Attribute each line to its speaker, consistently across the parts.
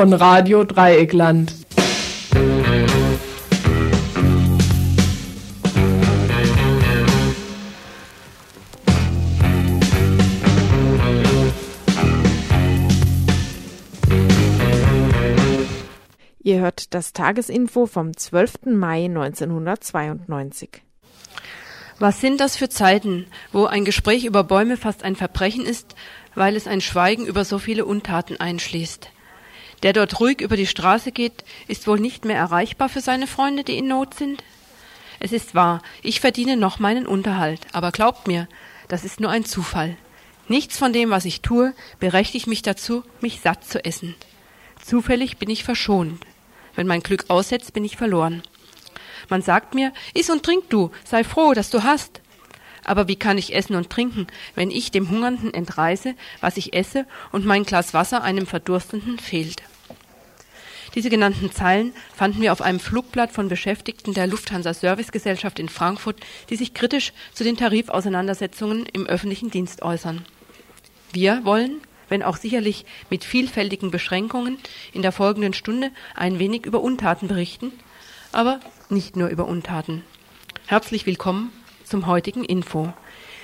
Speaker 1: Von Radio Dreieckland.
Speaker 2: Ihr hört das Tagesinfo vom 12. Mai 1992.
Speaker 3: Was sind das für Zeiten, wo ein Gespräch über Bäume fast ein Verbrechen ist, weil es ein Schweigen über so viele Untaten einschließt? Der dort ruhig über die Straße geht, ist wohl nicht mehr erreichbar für seine Freunde, die in Not sind? Es ist wahr, ich verdiene noch meinen Unterhalt, aber glaubt mir, das ist nur ein Zufall. Nichts von dem, was ich tue, berechtigt mich dazu, mich satt zu essen. Zufällig bin ich verschont. Wenn mein Glück aussetzt, bin ich verloren. Man sagt mir, iss und trink du, sei froh, dass du hast. Aber wie kann ich essen und trinken, wenn ich dem Hungernden entreiße, was ich esse, und mein Glas Wasser einem Verdurstenden fehlt? Diese genannten Zeilen fanden wir auf einem Flugblatt von Beschäftigten der Lufthansa Servicegesellschaft in Frankfurt, die sich kritisch zu den Tarifauseinandersetzungen im öffentlichen Dienst äußern. Wir wollen, wenn auch sicherlich mit vielfältigen Beschränkungen, in der folgenden Stunde ein wenig über Untaten berichten, aber nicht nur über Untaten. Herzlich willkommen zum heutigen Info.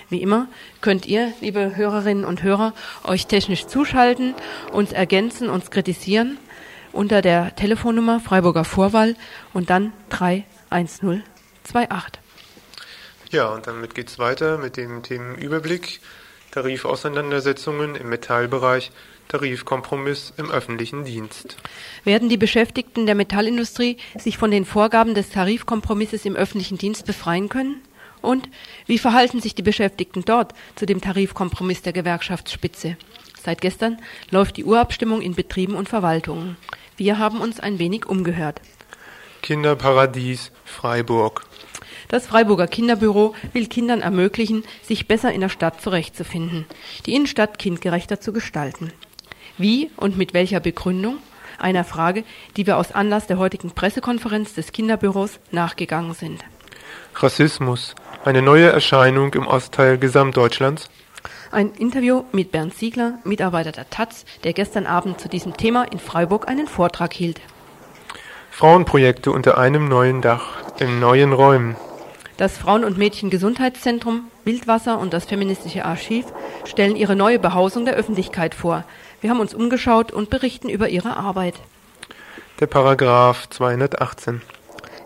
Speaker 3: Wie immer könnt ihr, liebe Hörerinnen und Hörer, euch technisch zuschalten, uns ergänzen, uns kritisieren unter der Telefonnummer Freiburger Vorwahl und dann 31028.
Speaker 4: Ja, und damit geht's weiter mit dem Themenüberblick. Tarifauseinandersetzungen im Metallbereich, Tarifkompromiss im öffentlichen Dienst.
Speaker 3: Werden die Beschäftigten der Metallindustrie sich von den Vorgaben des Tarifkompromisses im öffentlichen Dienst befreien können? Und wie verhalten sich die Beschäftigten dort zu dem Tarifkompromiss der Gewerkschaftsspitze? Seit gestern läuft die Urabstimmung in Betrieben und Verwaltungen. Wir haben uns ein wenig umgehört.
Speaker 4: Kinderparadies Freiburg.
Speaker 3: Das Freiburger Kinderbüro will Kindern ermöglichen, sich besser in der Stadt zurechtzufinden, die Innenstadt kindgerechter zu gestalten. Wie und mit welcher Begründung? Einer Frage, die wir aus Anlass der heutigen Pressekonferenz des Kinderbüros nachgegangen sind.
Speaker 4: Rassismus, eine neue Erscheinung im Ostteil Gesamtdeutschlands.
Speaker 3: Ein Interview mit Bernd Siegler, Mitarbeiter der Taz, der gestern Abend zu diesem Thema in Freiburg einen Vortrag hielt.
Speaker 4: Frauenprojekte unter einem neuen Dach, in neuen Räumen.
Speaker 3: Das Frauen- und Mädchengesundheitszentrum, Wildwasser und das feministische Archiv stellen ihre neue Behausung der Öffentlichkeit vor. Wir haben uns umgeschaut und berichten über ihre Arbeit.
Speaker 4: Der Paragraph 218.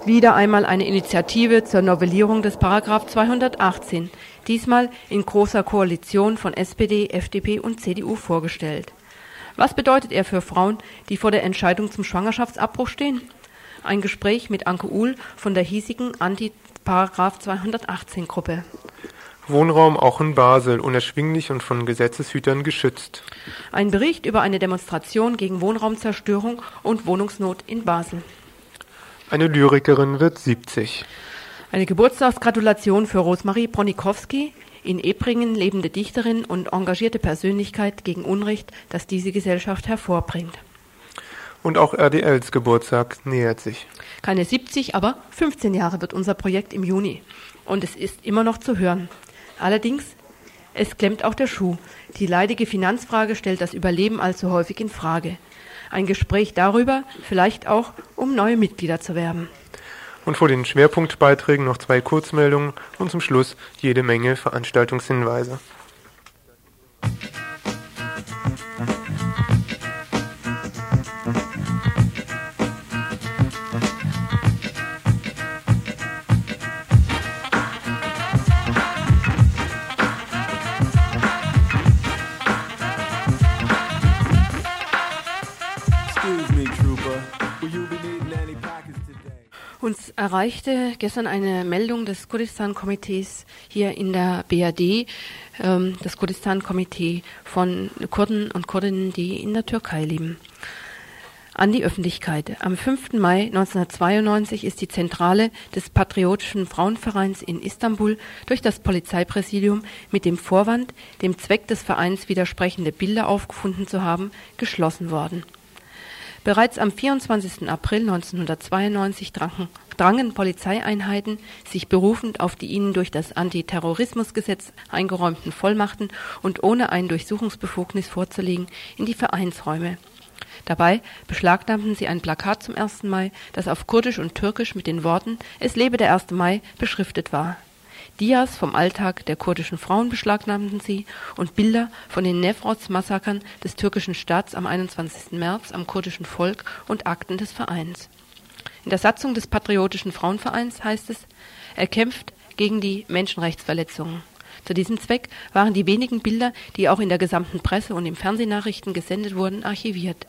Speaker 3: Wieder einmal eine Initiative zur Novellierung des Paragraph 218, diesmal in großer Koalition von SPD, FDP und CDU vorgestellt. Was bedeutet er für Frauen, die vor der Entscheidung zum Schwangerschaftsabbruch stehen? Ein Gespräch mit Anke Uhl von der hiesigen Anti Paragraph 218 Gruppe.
Speaker 4: Wohnraum auch in Basel, unerschwinglich und von Gesetzeshütern geschützt.
Speaker 3: Ein Bericht über eine Demonstration gegen Wohnraumzerstörung und Wohnungsnot in Basel.
Speaker 4: Eine Lyrikerin wird 70.
Speaker 3: Eine Geburtstagsgratulation für Rosmarie Bronikowski, in Ebringen lebende Dichterin und engagierte Persönlichkeit gegen Unrecht, das diese Gesellschaft hervorbringt.
Speaker 4: Und auch RDLs Geburtstag nähert sich.
Speaker 3: Keine 70, aber 15 Jahre wird unser Projekt im Juni. Und es ist immer noch zu hören. Allerdings, es klemmt auch der Schuh. Die leidige Finanzfrage stellt das Überleben allzu häufig in Frage. Ein Gespräch darüber, vielleicht auch, um neue Mitglieder zu werben.
Speaker 4: Und vor den Schwerpunktbeiträgen noch zwei Kurzmeldungen und zum Schluss jede Menge Veranstaltungshinweise.
Speaker 3: Erreichte gestern eine Meldung des Kurdistan-Komitees hier in der BRD, ähm, das Kurdistan-Komitee von Kurden und Kurdinnen, die in der Türkei leben. An die Öffentlichkeit. Am 5. Mai 1992 ist die Zentrale des Patriotischen Frauenvereins in Istanbul durch das Polizeipräsidium mit dem Vorwand, dem Zweck des Vereins widersprechende Bilder aufgefunden zu haben, geschlossen worden. Bereits am 24. April 1992 drangen, drangen Polizeieinheiten, sich berufend auf die ihnen durch das Antiterrorismusgesetz eingeräumten Vollmachten und ohne ein Durchsuchungsbefugnis vorzulegen, in die Vereinsräume. Dabei beschlagnahmten sie ein Plakat zum 1. Mai, das auf Kurdisch und Türkisch mit den Worten Es lebe der 1. Mai beschriftet war. Dias vom Alltag der kurdischen Frauen beschlagnahmten sie und Bilder von den Nefroz-Massakern des türkischen Staats am 21. März am kurdischen Volk und Akten des Vereins. In der Satzung des Patriotischen Frauenvereins heißt es, er kämpft gegen die Menschenrechtsverletzungen. Zu diesem Zweck waren die wenigen Bilder, die auch in der gesamten Presse und im Fernsehnachrichten gesendet wurden, archiviert.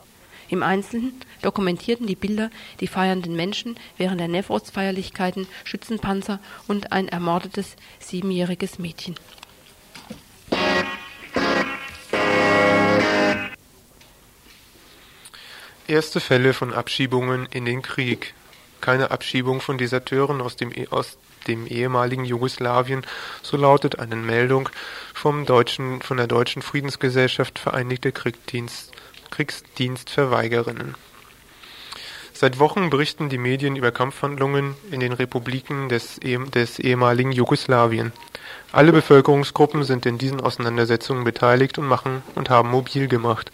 Speaker 3: Im Einzelnen dokumentierten die Bilder die feiernden Menschen während der Nefroz-Feierlichkeiten, Schützenpanzer und ein ermordetes siebenjähriges Mädchen.
Speaker 4: Erste Fälle von Abschiebungen in den Krieg. Keine Abschiebung von Deserteuren aus dem, aus dem ehemaligen Jugoslawien, so lautet eine Meldung vom deutschen, von der Deutschen Friedensgesellschaft Vereinigte Kriegsdienst Kriegsdienstverweigerinnen. Seit Wochen berichten die Medien über Kampfhandlungen in den Republiken des, des ehemaligen Jugoslawien. Alle Bevölkerungsgruppen sind in diesen Auseinandersetzungen beteiligt und machen und haben mobil gemacht.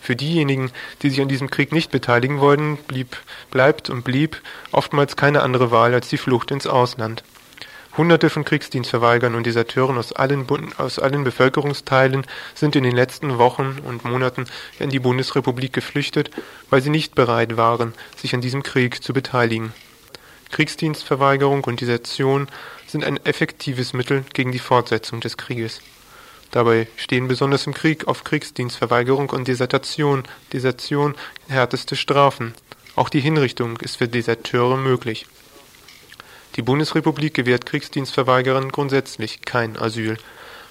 Speaker 4: Für diejenigen, die sich an diesem Krieg nicht beteiligen wollten, blieb, bleibt und blieb oftmals keine andere Wahl als die Flucht ins Ausland. Hunderte von Kriegsdienstverweigern und Deserteuren aus allen, aus allen Bevölkerungsteilen sind in den letzten Wochen und Monaten in die Bundesrepublik geflüchtet, weil sie nicht bereit waren, sich an diesem Krieg zu beteiligen. Kriegsdienstverweigerung und Desertion sind ein effektives Mittel gegen die Fortsetzung des Krieges. Dabei stehen besonders im Krieg auf Kriegsdienstverweigerung und Desertation, Desertion härteste Strafen. Auch die Hinrichtung ist für Deserteure möglich. Die Bundesrepublik gewährt Kriegsdienstverweigerern grundsätzlich kein Asyl.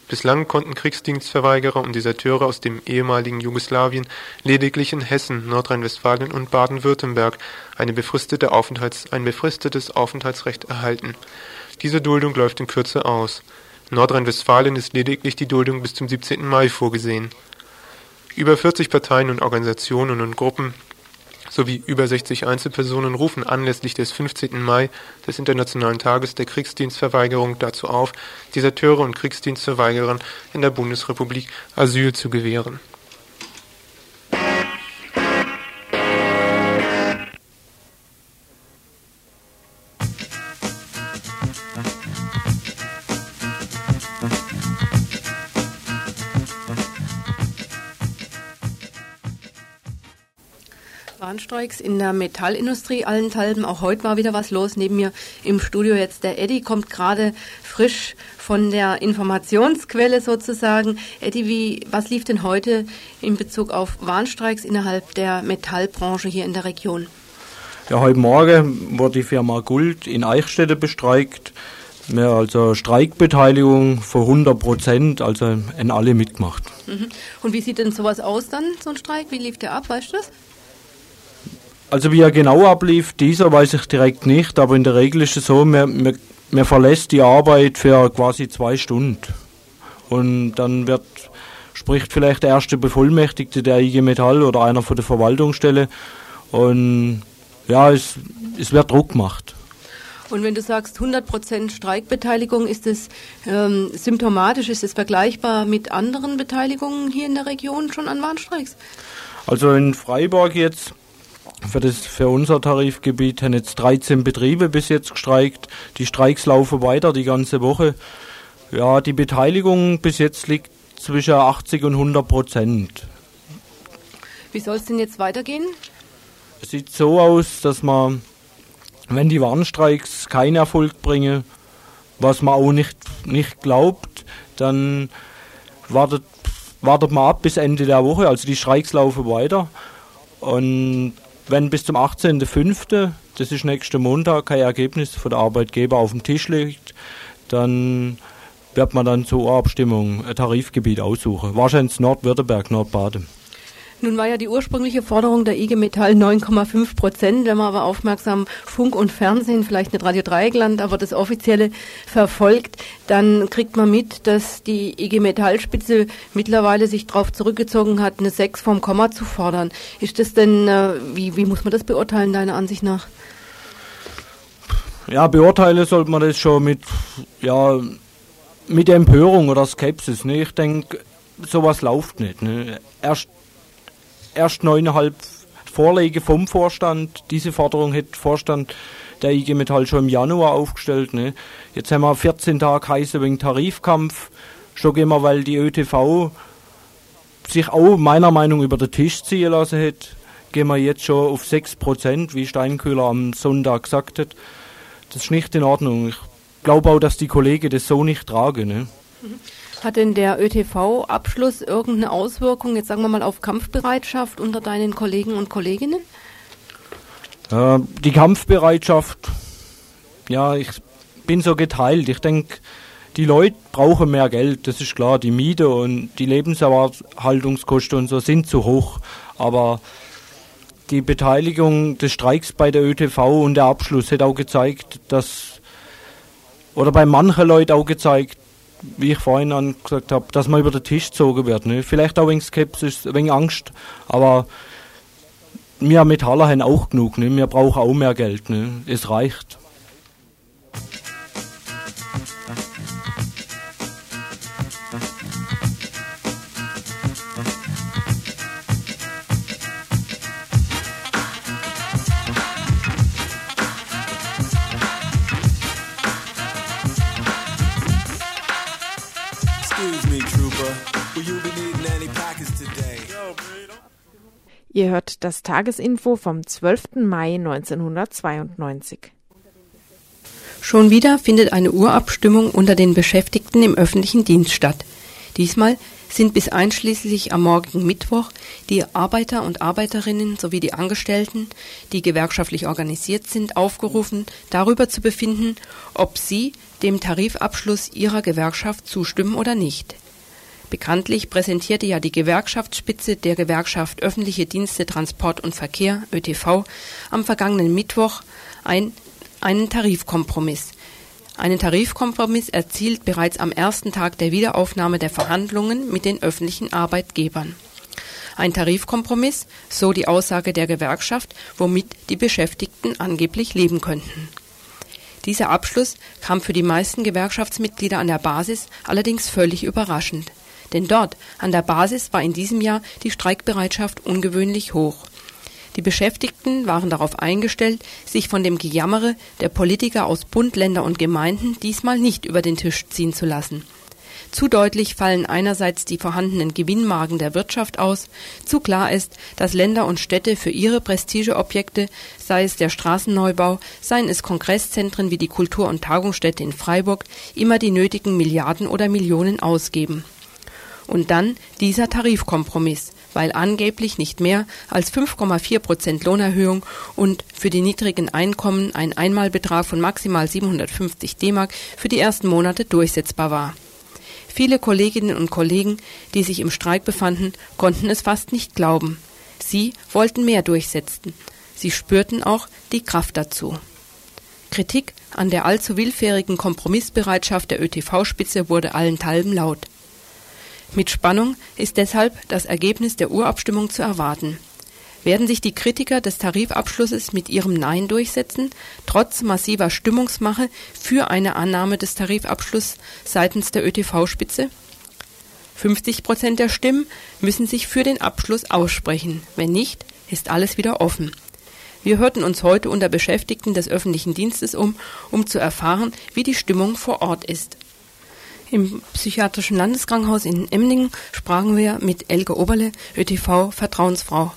Speaker 4: Bislang konnten Kriegsdienstverweigerer und Deserteure aus dem ehemaligen Jugoslawien lediglich in Hessen, Nordrhein-Westfalen und Baden-Württemberg eine befristete Aufenthalts ein befristetes Aufenthaltsrecht erhalten. Diese Duldung läuft in Kürze aus. In Nordrhein-Westfalen ist lediglich die Duldung bis zum 17. Mai vorgesehen. Über 40 Parteien und Organisationen und Gruppen sowie über 60 Einzelpersonen rufen anlässlich des 15. Mai, des Internationalen Tages der Kriegsdienstverweigerung, dazu auf, Deserteure und Kriegsdienstverweigerern in der Bundesrepublik Asyl zu gewähren
Speaker 3: Warnstreiks in der Metallindustrie allenthalben. Auch heute war wieder was los. Neben mir im Studio jetzt der Eddie kommt gerade frisch von der Informationsquelle sozusagen. Eddie, wie, was lief denn heute in Bezug auf Warnstreiks innerhalb der Metallbranche hier in der Region?
Speaker 5: Ja, heute Morgen wurde die Firma Guld in Eichstätte bestreikt. Mehr also Streikbeteiligung für 100 Prozent, also in alle mitgemacht.
Speaker 3: Mhm. Und wie sieht denn sowas aus dann, so ein Streik? Wie lief der ab, weißt du das?
Speaker 5: Also wie er genau ablief, dieser weiß ich direkt nicht, aber in der Regel ist es so, man, man, man verlässt die Arbeit für quasi zwei Stunden. Und dann wird, spricht vielleicht der erste Bevollmächtigte der IG Metall oder einer von der Verwaltungsstelle. Und ja, es, es wird Druck gemacht.
Speaker 3: Und wenn du sagst 100% Streikbeteiligung, ist das ähm, symptomatisch, ist es vergleichbar mit anderen Beteiligungen hier in der Region schon an Warnstreiks?
Speaker 5: Also in Freiburg jetzt für, das, für unser Tarifgebiet haben jetzt 13 Betriebe bis jetzt gestreikt. Die Streiks laufen weiter die ganze Woche. Ja, die Beteiligung bis jetzt liegt zwischen 80 und 100 Prozent.
Speaker 3: Wie soll es denn jetzt weitergehen?
Speaker 5: Es sieht so aus, dass man, wenn die Warnstreiks keinen Erfolg bringen, was man auch nicht, nicht glaubt, dann wartet, wartet man ab bis Ende der Woche. Also die Streiks laufen weiter. Und wenn bis zum 18.05., das ist nächsten Montag, kein Ergebnis von der Arbeitgeber auf dem Tisch liegt, dann wird man dann zur Abstimmung ein Tarifgebiet aussuchen. Wahrscheinlich Nordwürttemberg, Nordbaden.
Speaker 3: Nun war ja die ursprüngliche Forderung der IG Metall 9,5 Prozent. Wenn man aber aufmerksam Funk und Fernsehen, vielleicht nicht Radio Dreieckland, aber das offizielle verfolgt, dann kriegt man mit, dass die IG Metallspitze mittlerweile sich darauf zurückgezogen hat, eine 6 vom Komma zu fordern. Ist das denn, äh, wie, wie muss man das beurteilen, deiner Ansicht nach?
Speaker 5: Ja, beurteilen sollte man das schon mit, ja, mit Empörung oder Skepsis. Ne? Ich denke, sowas läuft nicht. Ne? Erst erst neuneinhalb Vorlage vom Vorstand. Diese Forderung hat Vorstand der IG Metall schon im Januar aufgestellt. Ne? Jetzt haben wir 14 Tage heiße wegen Tarifkampf. Schon gehen wir, weil die ÖTV sich auch meiner Meinung über den Tisch ziehen lassen hat, gehen wir jetzt schon auf 6%, wie Steinkühler am Sonntag gesagt hat. Das ist nicht in Ordnung. Ich glaube auch, dass die Kollegen das so nicht tragen. Ne?
Speaker 3: Hat denn der ÖTV-Abschluss irgendeine Auswirkung, jetzt sagen wir mal, auf Kampfbereitschaft unter deinen Kollegen und Kolleginnen?
Speaker 5: Äh, die Kampfbereitschaft, ja, ich bin so geteilt. Ich denke, die Leute brauchen mehr Geld, das ist klar. Die Miete und die Lebenserhaltungskosten und so sind zu hoch. Aber die Beteiligung des Streiks bei der ÖTV und der Abschluss hat auch gezeigt, dass, oder bei manchen Leuten auch gezeigt, wie ich vorhin gesagt habe, dass man über den Tisch gezogen wird. Ne? Vielleicht auch wegen Skepsis, wegen Angst, aber wir Metaller haben auch genug. Ne? Wir brauchen auch mehr Geld. Ne? Es reicht.
Speaker 2: Ihr hört das Tagesinfo vom 12. Mai 1992.
Speaker 3: Schon wieder findet eine Urabstimmung unter den Beschäftigten im öffentlichen Dienst statt. Diesmal sind bis einschließlich am morgigen Mittwoch die Arbeiter und Arbeiterinnen sowie die Angestellten, die gewerkschaftlich organisiert sind, aufgerufen, darüber zu befinden, ob sie dem Tarifabschluss ihrer Gewerkschaft zustimmen oder nicht. Bekanntlich präsentierte ja die Gewerkschaftsspitze der Gewerkschaft Öffentliche Dienste Transport und Verkehr ÖTV am vergangenen Mittwoch ein, einen Tarifkompromiss. Einen Tarifkompromiss erzielt bereits am ersten Tag der Wiederaufnahme der Verhandlungen mit den öffentlichen Arbeitgebern. Ein Tarifkompromiss, so die Aussage der Gewerkschaft, womit die Beschäftigten angeblich leben könnten. Dieser Abschluss kam für die meisten Gewerkschaftsmitglieder an der Basis allerdings völlig überraschend. Denn dort, an der Basis, war in diesem Jahr die Streikbereitschaft ungewöhnlich hoch. Die Beschäftigten waren darauf eingestellt, sich von dem Gejammere der Politiker aus Bund, Länder und Gemeinden diesmal nicht über den Tisch ziehen zu lassen. Zu deutlich fallen einerseits die vorhandenen Gewinnmargen der Wirtschaft aus, zu klar ist, dass Länder und Städte für ihre Prestigeobjekte, sei es der Straßenneubau, seien es Kongresszentren wie die Kultur- und Tagungsstätte in Freiburg, immer die nötigen Milliarden oder Millionen ausgeben. Und dann dieser Tarifkompromiss, weil angeblich nicht mehr als 5,4 Prozent Lohnerhöhung und für die niedrigen Einkommen ein Einmalbetrag von maximal 750 D-Mark für die ersten Monate durchsetzbar war. Viele Kolleginnen und Kollegen, die sich im Streik befanden, konnten es fast nicht glauben. Sie wollten mehr durchsetzen. Sie spürten auch die Kraft dazu. Kritik an der allzu willfährigen Kompromissbereitschaft der ÖTV-Spitze wurde allenthalben laut. Mit Spannung ist deshalb das Ergebnis der Urabstimmung zu erwarten. Werden sich die Kritiker des Tarifabschlusses mit ihrem Nein durchsetzen, trotz massiver Stimmungsmache für eine Annahme des Tarifabschlusses seitens der ÖTV-Spitze? 50 Prozent der Stimmen müssen sich für den Abschluss aussprechen. Wenn nicht, ist alles wieder offen. Wir hörten uns heute unter Beschäftigten des öffentlichen Dienstes um, um zu erfahren, wie die Stimmung vor Ort ist. Im psychiatrischen Landeskrankenhaus in Emdingen sprachen wir mit Elke Oberle, ÖTV Vertrauensfrau.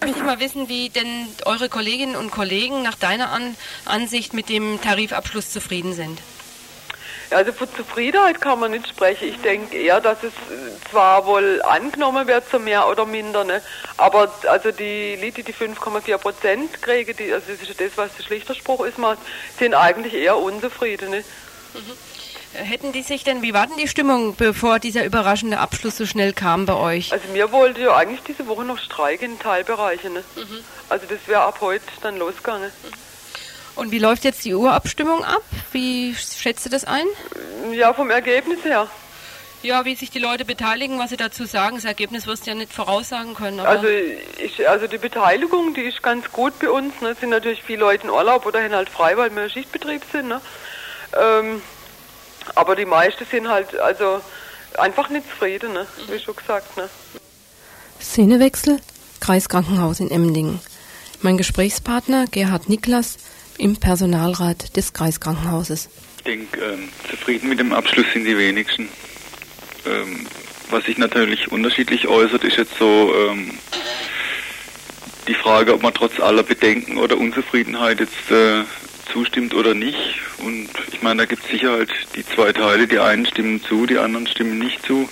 Speaker 3: Ich möchte mal wissen, wie denn eure Kolleginnen und Kollegen nach deiner An Ansicht mit dem Tarifabschluss zufrieden sind.
Speaker 6: Also von Zufriedenheit kann man nicht sprechen. Ich denke eher, dass es zwar wohl angenommen wird, so mehr oder minder, ne? aber also die Leute, die 5,4 Prozent kriegen, die, also das ist das, was der Schlichterspruch ist, sind eigentlich eher unzufrieden. Ne? Mhm.
Speaker 3: Hätten die sich denn, wie war denn die Stimmung, bevor dieser überraschende Abschluss so schnell kam bei euch?
Speaker 6: Also mir wollte ja eigentlich diese Woche noch streiken in Teilbereichen. Ne? Mhm. Also das wäre ab heute dann losgegangen.
Speaker 3: Und wie läuft jetzt die Urabstimmung ab? Wie schätzt du das ein?
Speaker 6: Ja, vom Ergebnis her.
Speaker 3: Ja, wie sich die Leute beteiligen, was sie dazu sagen. Das Ergebnis wirst du ja nicht voraussagen können.
Speaker 6: also, ich, also die Beteiligung, die ist ganz gut bei uns. Ne? Es sind natürlich viele Leute in Urlaub oder halt frei, weil wir Schichtbetrieb sind. Ne? Ähm, aber die meisten sind halt also einfach nicht zufrieden, ne? wie schon gesagt. Ne?
Speaker 3: Szenewechsel. Kreiskrankenhaus in Emdingen. Mein Gesprächspartner Gerhard Niklas im Personalrat des Kreiskrankenhauses.
Speaker 7: Ich denke, ähm, zufrieden mit dem Abschluss sind die wenigsten. Ähm, was sich natürlich unterschiedlich äußert, ist jetzt so ähm, die Frage, ob man trotz aller Bedenken oder Unzufriedenheit jetzt äh, zustimmt oder nicht. Und ich meine, da gibt es sicher halt die zwei Teile. Die einen stimmen zu, die anderen stimmen nicht zu.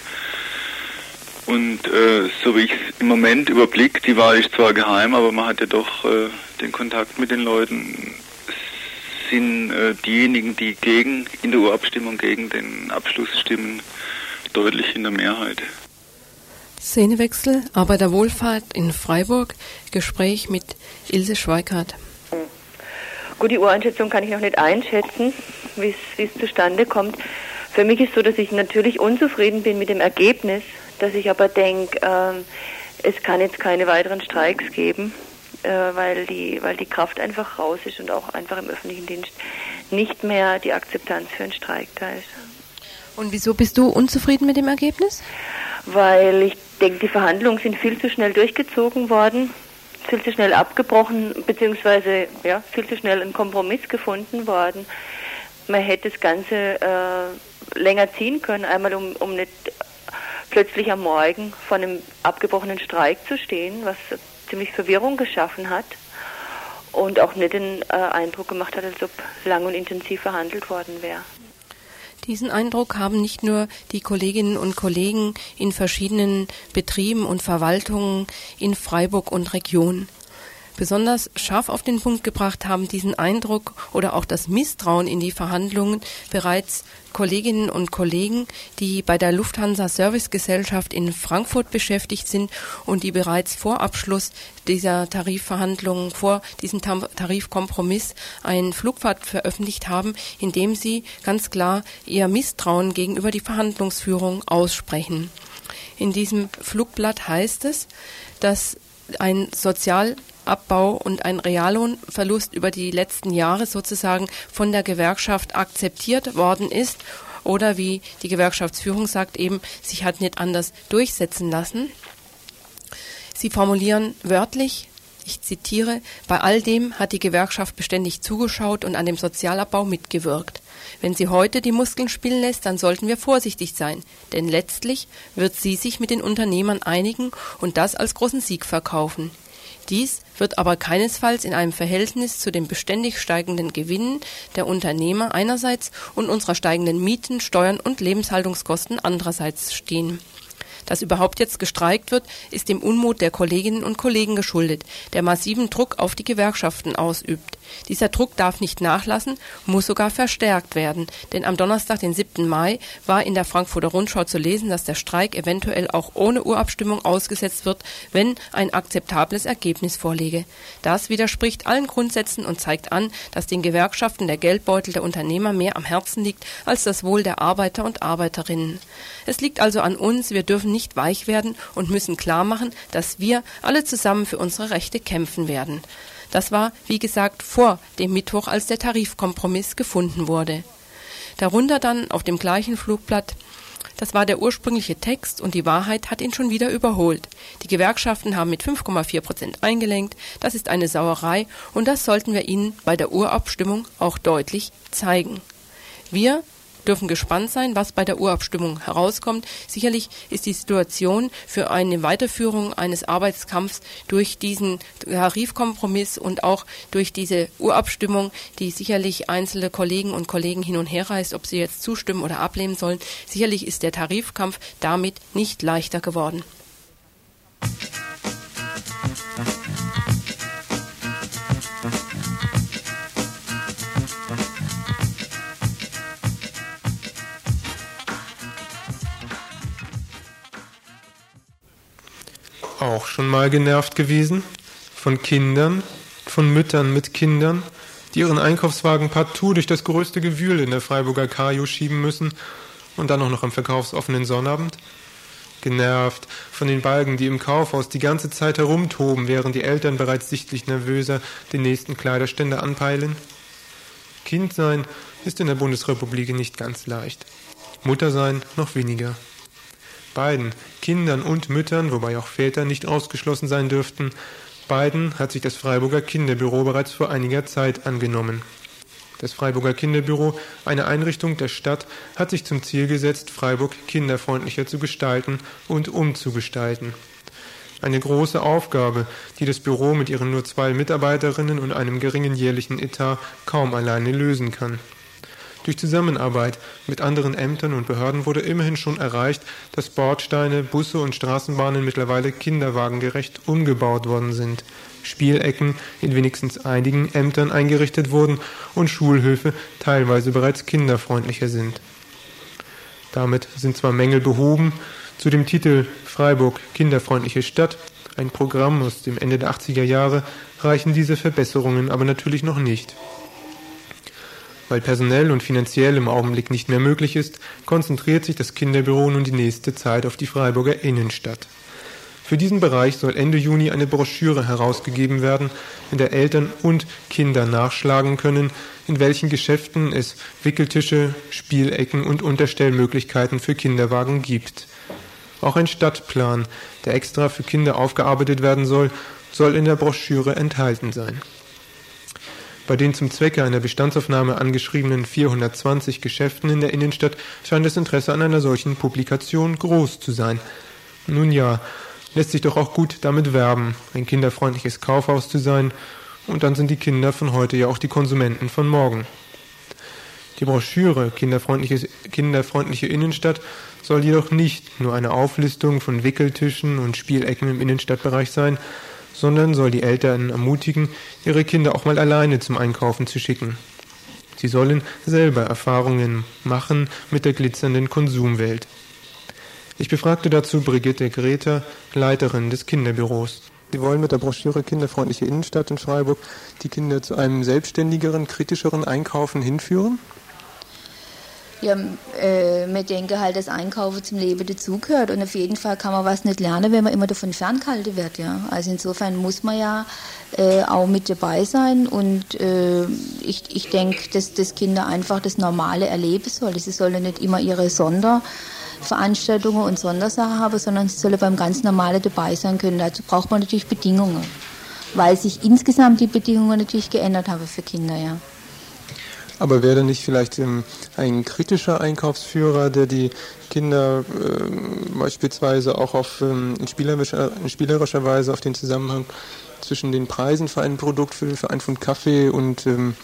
Speaker 7: Und äh, so wie ich es im Moment überblicke, die Wahl ist zwar geheim, aber man hat ja doch äh, den Kontakt mit den Leuten, sind äh, diejenigen, die gegen in der Urabstimmung gegen den Abschluss stimmen, deutlich in der Mehrheit.
Speaker 3: Szenewechsel, Arbeiterwohlfahrt in Freiburg, Gespräch mit Ilse Schweikart.
Speaker 8: Gut, die Ureinschätzung kann ich noch nicht einschätzen, wie es zustande kommt. Für mich ist so, dass ich natürlich unzufrieden bin mit dem Ergebnis, dass ich aber denke, äh, es kann jetzt keine weiteren Streiks geben, äh, weil, die, weil die Kraft einfach raus ist und auch einfach im öffentlichen Dienst nicht mehr die Akzeptanz für einen Streik da ist.
Speaker 3: Und wieso bist du unzufrieden mit dem Ergebnis?
Speaker 8: Weil ich denke, die Verhandlungen sind viel zu schnell durchgezogen worden, viel zu schnell abgebrochen, beziehungsweise ja, viel zu schnell ein Kompromiss gefunden worden. Man hätte das Ganze äh, länger ziehen können, einmal um, um nicht plötzlich am Morgen vor einem abgebrochenen Streik zu stehen, was ziemlich Verwirrung geschaffen hat und auch nicht den äh, Eindruck gemacht hat, als ob lang und intensiv verhandelt worden wäre.
Speaker 3: Diesen Eindruck haben nicht nur die Kolleginnen und Kollegen in verschiedenen Betrieben und Verwaltungen in Freiburg und Region. Besonders scharf auf den Punkt gebracht haben diesen Eindruck oder auch das Misstrauen in die Verhandlungen bereits Kolleginnen und Kollegen, die bei der Lufthansa Service Gesellschaft in Frankfurt beschäftigt sind und die bereits vor Abschluss dieser Tarifverhandlungen, vor diesem Tarifkompromiss einen Flugpfad veröffentlicht haben, in dem sie ganz klar ihr Misstrauen gegenüber die Verhandlungsführung aussprechen. In diesem Flugblatt heißt es, dass ein Sozial Abbau und ein Reallohnverlust über die letzten Jahre sozusagen von der Gewerkschaft akzeptiert worden ist oder wie die Gewerkschaftsführung sagt, eben sich hat nicht anders durchsetzen lassen. Sie formulieren wörtlich, ich zitiere, bei all dem hat die Gewerkschaft beständig zugeschaut und an dem Sozialabbau mitgewirkt. Wenn sie heute die Muskeln spielen lässt, dann sollten wir vorsichtig sein, denn letztlich wird sie sich mit den Unternehmern einigen und das als großen Sieg verkaufen. Dies wird aber keinesfalls in einem Verhältnis zu den beständig steigenden Gewinnen der Unternehmer einerseits und unserer steigenden Mieten, Steuern und Lebenshaltungskosten andererseits stehen dass überhaupt jetzt gestreikt wird, ist dem Unmut der Kolleginnen und Kollegen geschuldet, der massiven Druck auf die Gewerkschaften ausübt. Dieser Druck darf nicht nachlassen, muss sogar verstärkt werden, denn am Donnerstag, den 7. Mai, war in der Frankfurter Rundschau zu lesen, dass der Streik eventuell auch ohne Urabstimmung ausgesetzt wird, wenn ein akzeptables Ergebnis vorliege. Das widerspricht allen Grundsätzen und zeigt an, dass den Gewerkschaften der Geldbeutel der Unternehmer mehr am Herzen liegt als das Wohl der Arbeiter und Arbeiterinnen. Es liegt also an uns, wir dürfen nicht weich werden und müssen klar machen, dass wir alle zusammen für unsere Rechte kämpfen werden. Das war, wie gesagt, vor dem Mittwoch, als der Tarifkompromiss gefunden wurde. Darunter dann auf dem gleichen Flugblatt das war der ursprüngliche Text und die Wahrheit hat ihn schon wieder überholt. Die Gewerkschaften haben mit 5,4 Prozent eingelenkt. Das ist eine Sauerei und das sollten wir ihnen bei der Urabstimmung auch deutlich zeigen. Wir dürfen gespannt sein, was bei der Urabstimmung herauskommt. Sicherlich ist die Situation für eine Weiterführung eines Arbeitskampfs durch diesen Tarifkompromiss und auch durch diese Urabstimmung, die sicherlich einzelne Kollegen und Kollegen hin und her reißt, ob sie jetzt zustimmen oder ablehnen sollen, sicherlich ist der Tarifkampf damit nicht leichter geworden.
Speaker 4: Auch schon mal genervt gewesen von Kindern, von Müttern mit Kindern, die ihren Einkaufswagen partout durch das größte Gewühl in der Freiburger Kajo schieben müssen und dann auch noch am verkaufsoffenen Sonnabend? Genervt von den Balken, die im Kaufhaus die ganze Zeit herumtoben, während die Eltern bereits sichtlich nervöser den nächsten Kleiderständer anpeilen? Kind sein ist in der Bundesrepublik nicht ganz leicht. Mutter sein noch weniger. Beiden, Kindern und Müttern, wobei auch Väter nicht ausgeschlossen sein dürften, beiden hat sich das Freiburger Kinderbüro bereits vor einiger Zeit angenommen. Das Freiburger Kinderbüro, eine Einrichtung der Stadt, hat sich zum Ziel gesetzt, Freiburg kinderfreundlicher zu gestalten und umzugestalten. Eine große Aufgabe, die das Büro mit ihren nur zwei Mitarbeiterinnen und einem geringen jährlichen Etat kaum alleine lösen kann. Durch Zusammenarbeit mit anderen Ämtern und Behörden wurde immerhin schon erreicht, dass Bordsteine, Busse und Straßenbahnen mittlerweile kinderwagengerecht umgebaut worden sind, Spielecken in wenigstens einigen Ämtern eingerichtet wurden und Schulhöfe teilweise bereits kinderfreundlicher sind. Damit sind zwar Mängel behoben, zu dem Titel Freiburg kinderfreundliche Stadt, ein Programm aus dem Ende der 80er Jahre, reichen diese Verbesserungen aber natürlich noch nicht. Weil personell und finanziell im Augenblick nicht mehr möglich ist, konzentriert sich das Kinderbüro nun die nächste Zeit auf die Freiburger Innenstadt. Für diesen Bereich soll Ende Juni eine Broschüre herausgegeben werden, in der Eltern und Kinder nachschlagen können, in welchen Geschäften es Wickeltische, Spielecken und Unterstellmöglichkeiten für Kinderwagen gibt. Auch ein Stadtplan, der extra für Kinder aufgearbeitet werden soll, soll in der Broschüre enthalten sein. Bei den zum Zwecke einer Bestandsaufnahme angeschriebenen 420 Geschäften in der Innenstadt scheint das Interesse an einer solchen Publikation groß zu sein. Nun ja, lässt sich doch auch gut damit werben, ein kinderfreundliches Kaufhaus zu sein, und dann sind die Kinder von heute ja auch die Konsumenten von morgen. Die Broschüre Kinderfreundliche, Kinderfreundliche Innenstadt soll jedoch nicht nur eine Auflistung von Wickeltischen und Spielecken im Innenstadtbereich sein, sondern soll die Eltern ermutigen, ihre Kinder auch mal alleine zum Einkaufen zu schicken. Sie sollen selber Erfahrungen machen mit der glitzernden Konsumwelt. Ich befragte dazu Brigitte Greta, Leiterin des Kinderbüros. Sie wollen mit der Broschüre Kinderfreundliche Innenstadt in Freiburg die Kinder zu einem selbstständigeren, kritischeren Einkaufen hinführen?
Speaker 9: Ja, äh, wir denken halt, dass Einkaufen zum Leben dazugehört und auf jeden Fall kann man was nicht lernen, wenn man immer davon ferngehalten wird. Ja. Also insofern muss man ja äh, auch mit dabei sein und äh, ich, ich denke, dass, dass Kinder einfach das Normale erleben sollen. Sie sollen nicht immer ihre Sonderveranstaltungen und Sondersachen haben, sondern sie sollen beim ganz Normalen dabei sein können. Dazu braucht man natürlich Bedingungen, weil sich insgesamt die Bedingungen natürlich geändert haben für Kinder, ja.
Speaker 4: Aber wäre nicht vielleicht ähm, ein kritischer Einkaufsführer, der die Kinder äh, beispielsweise auch auf, ähm, in, spielerischer, in, spielerischer, Weise auf den Zusammenhang zwischen den Preisen für ein Produkt, für, für ein Pfund Kaffee und, ähm,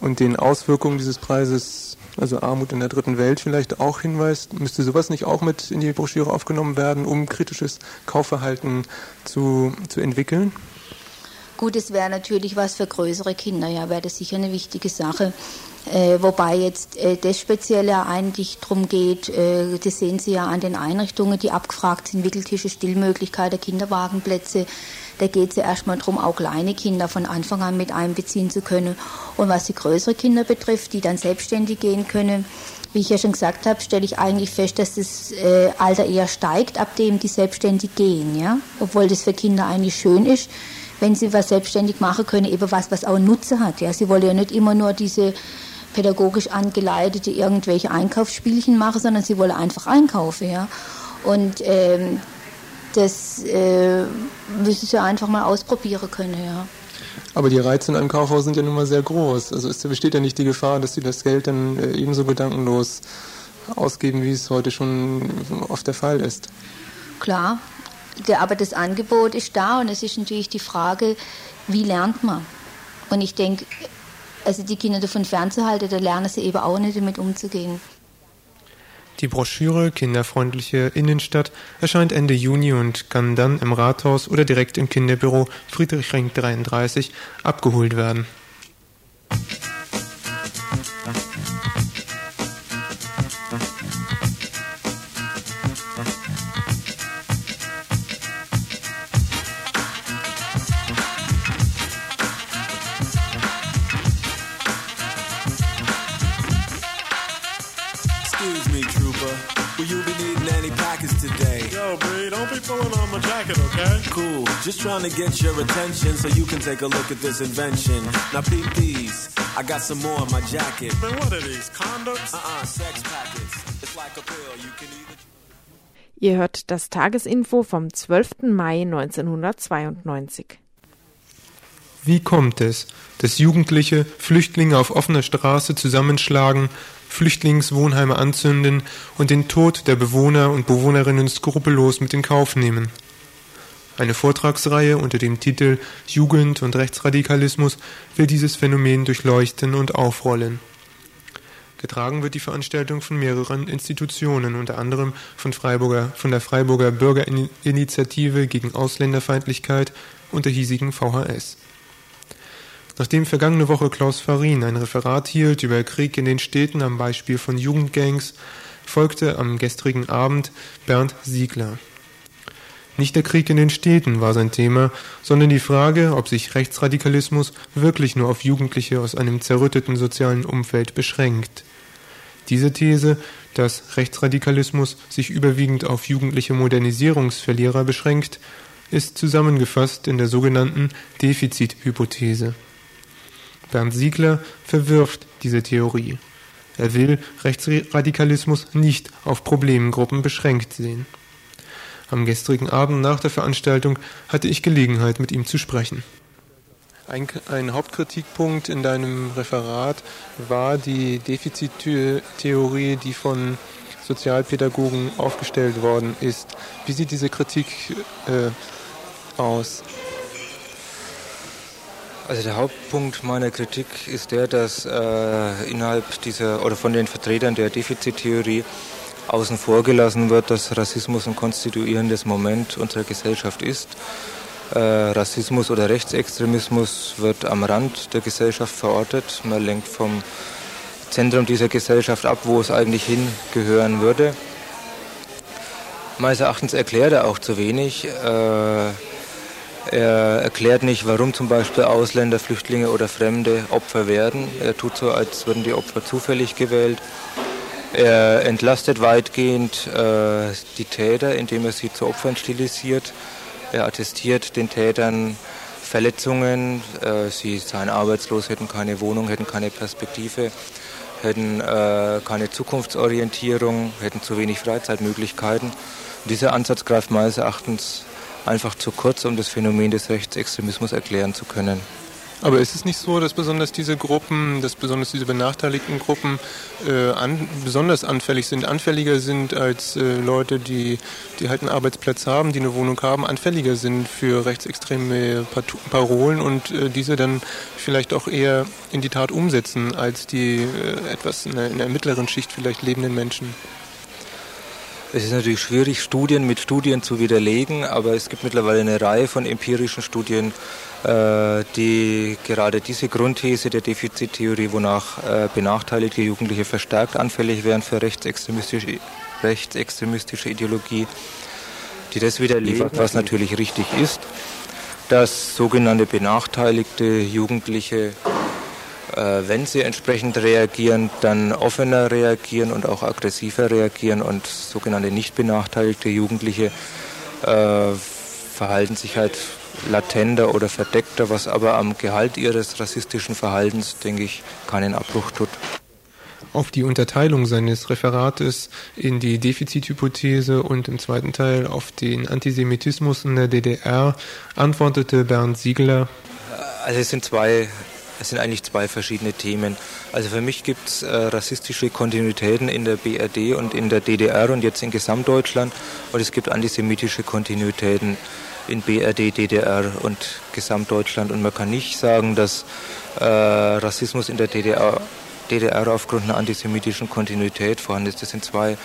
Speaker 4: und den Auswirkungen dieses Preises, also Armut in der dritten Welt vielleicht auch hinweist? Müsste sowas nicht auch mit in die Broschüre aufgenommen werden, um kritisches Kaufverhalten zu, zu entwickeln?
Speaker 9: Gut, es wäre natürlich was für größere Kinder, ja, wäre das sicher eine wichtige Sache. Äh, wobei jetzt äh, das Spezielle eigentlich darum geht, äh, das sehen Sie ja an den Einrichtungen, die abgefragt sind, Wickeltische, Stillmöglichkeiten, Kinderwagenplätze. Da geht es ja erstmal darum, auch kleine Kinder von Anfang an mit einbeziehen zu können. Und was die größeren Kinder betrifft, die dann selbstständig gehen können, wie ich ja schon gesagt habe, stelle ich eigentlich fest, dass das äh, Alter eher steigt, ab dem die selbstständig gehen, ja. Obwohl das für Kinder eigentlich schön ist wenn sie was selbstständig machen können, eben was, was auch einen Nutzen hat. Ja, sie wollen ja nicht immer nur diese pädagogisch angeleitete irgendwelche Einkaufsspielchen machen, sondern sie wollen einfach einkaufen. Ja, und ähm, das äh, müssen sie einfach mal ausprobieren können. Ja.
Speaker 4: Aber die Reize in einem Kaufhaus sind ja nun mal sehr groß. Also es besteht ja nicht die Gefahr, dass sie das Geld dann äh, ebenso gedankenlos ausgeben, wie es heute schon oft der Fall ist.
Speaker 9: Klar, der, aber das Angebot ist da und es ist natürlich die Frage, wie lernt man? Und ich denke, also die Kinder davon fernzuhalten, da lernen sie eben auch nicht damit umzugehen.
Speaker 4: Die Broschüre Kinderfreundliche Innenstadt erscheint Ende Juni und kann dann im Rathaus oder direkt im Kinderbüro Friedrichring 33 abgeholt werden.
Speaker 10: Just trying to get your attention so you can take a look at this invention. Now peep these. I got some more in my jacket.
Speaker 11: Man, what are these? Condoms?
Speaker 10: Uh-uh, sex packets. It's like a pill. You can either...
Speaker 2: Ihr hört das Tagesinfo vom 12. Mai 1992.
Speaker 4: Wie kommt es, dass Jugendliche Flüchtlinge auf offener Straße zusammenschlagen, Flüchtlingswohnheime anzünden und den Tod der Bewohner und Bewohnerinnen skrupellos mit in Kauf nehmen? Eine Vortragsreihe unter dem Titel Jugend und Rechtsradikalismus will dieses Phänomen durchleuchten und aufrollen. Getragen wird die Veranstaltung von mehreren Institutionen, unter anderem von, Freiburger, von der Freiburger Bürgerinitiative gegen Ausländerfeindlichkeit und der hiesigen VHS. Nachdem vergangene Woche Klaus Farin ein Referat hielt über Krieg in den Städten am Beispiel von Jugendgangs, folgte am gestrigen Abend Bernd Siegler. Nicht der Krieg in den Städten war sein Thema, sondern die Frage, ob sich Rechtsradikalismus wirklich nur auf Jugendliche aus einem zerrütteten sozialen Umfeld beschränkt. Diese These, dass Rechtsradikalismus sich überwiegend auf jugendliche Modernisierungsverlierer beschränkt, ist zusammengefasst in der sogenannten Defizithypothese. Bernd Siegler verwirft diese Theorie. Er will Rechtsradikalismus nicht auf Problemgruppen beschränkt sehen. Am gestrigen Abend nach der Veranstaltung hatte ich Gelegenheit, mit ihm zu sprechen. Ein, ein, Hauptkritikpunkt in deinem Referat war die Defizittheorie, die von Sozialpädagogen aufgestellt worden ist. Wie sieht diese Kritik äh, aus?
Speaker 11: Also der Hauptpunkt meiner Kritik ist der, dass äh, innerhalb dieser oder von den Vertretern der Defizittheorie außen vor gelassen wird, dass Rassismus ein konstituierendes Moment unserer Gesellschaft ist äh, Rassismus oder Rechtsextremismus wird am Rand der Gesellschaft verortet. Man lenkt vom Zentrum dieser Gesellschaft ab, wo es eigentlich hingehören würde. Meines Erachtens erklärt er auch zu wenig. Äh, er erklärt nicht, warum zum Beispiel Ausländer, Flüchtlinge oder Fremde Opfer werden. Er tut so, als würden die Opfer zufällig gewählt. Er entlastet weitgehend äh, die Täter, indem er sie zu Opfern stilisiert. Er attestiert den Tätern Verletzungen, äh, sie seien arbeitslos, hätten keine Wohnung, hätten keine Perspektive, hätten äh, keine Zukunftsorientierung, hätten zu wenig Freizeitmöglichkeiten. Und dieser Ansatz greift meines Erachtens einfach zu kurz, um das Phänomen des Rechtsextremismus erklären zu können.
Speaker 4: Aber ist es nicht so, dass besonders diese Gruppen, dass besonders diese benachteiligten Gruppen äh, an, besonders anfällig sind, anfälliger sind als äh, Leute, die, die halt einen Arbeitsplatz haben, die eine Wohnung haben, anfälliger sind für rechtsextreme Parolen und äh, diese dann vielleicht auch eher in die Tat umsetzen als die äh, etwas in der, in der mittleren Schicht vielleicht lebenden Menschen?
Speaker 11: Es ist natürlich schwierig, Studien mit Studien zu widerlegen, aber es gibt mittlerweile eine Reihe von empirischen Studien, äh, die gerade diese Grundthese der Defizittheorie, wonach äh, benachteiligte Jugendliche verstärkt anfällig wären für rechtsextremistische, rechtsextremistische Ideologie, die das widerlegt, was natürlich richtig ist, dass sogenannte benachteiligte Jugendliche wenn sie entsprechend reagieren, dann offener reagieren und auch aggressiver reagieren und sogenannte nicht benachteiligte Jugendliche äh, verhalten sich halt latenter oder verdeckter, was aber am Gehalt ihres rassistischen Verhaltens, denke ich, keinen Abbruch tut.
Speaker 4: Auf die Unterteilung seines Referates in die Defizithypothese und im zweiten Teil auf den Antisemitismus in der DDR antwortete Bernd Siegler.
Speaker 11: Also es sind zwei es sind eigentlich zwei verschiedene Themen. Also für mich gibt es äh, rassistische Kontinuitäten in der BRD und in der DDR und jetzt in Gesamtdeutschland und es gibt antisemitische Kontinuitäten in BRD, DDR und Gesamtdeutschland und man kann nicht sagen, dass äh, Rassismus in der DDR, DDR aufgrund einer antisemitischen Kontinuität vorhanden ist. Das sind zwei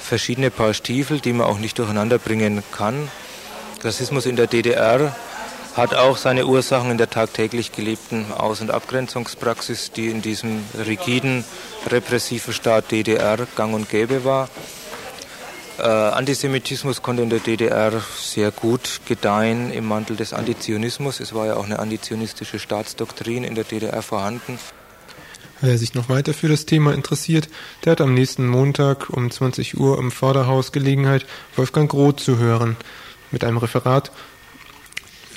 Speaker 11: verschiedene Paar Stiefel, die man auch nicht durcheinander bringen kann. Rassismus in der DDR hat auch seine Ursachen in der tagtäglich gelebten Aus- und Abgrenzungspraxis, die in diesem rigiden, repressiven Staat DDR gang und gäbe war. Äh, Antisemitismus konnte in der DDR sehr gut gedeihen im Mantel des Antizionismus. Es war ja auch eine antizionistische Staatsdoktrin in der DDR vorhanden.
Speaker 4: Wer sich noch weiter für das Thema interessiert, der hat am nächsten Montag um 20 Uhr im Vorderhaus Gelegenheit, Wolfgang Groth zu hören mit einem Referat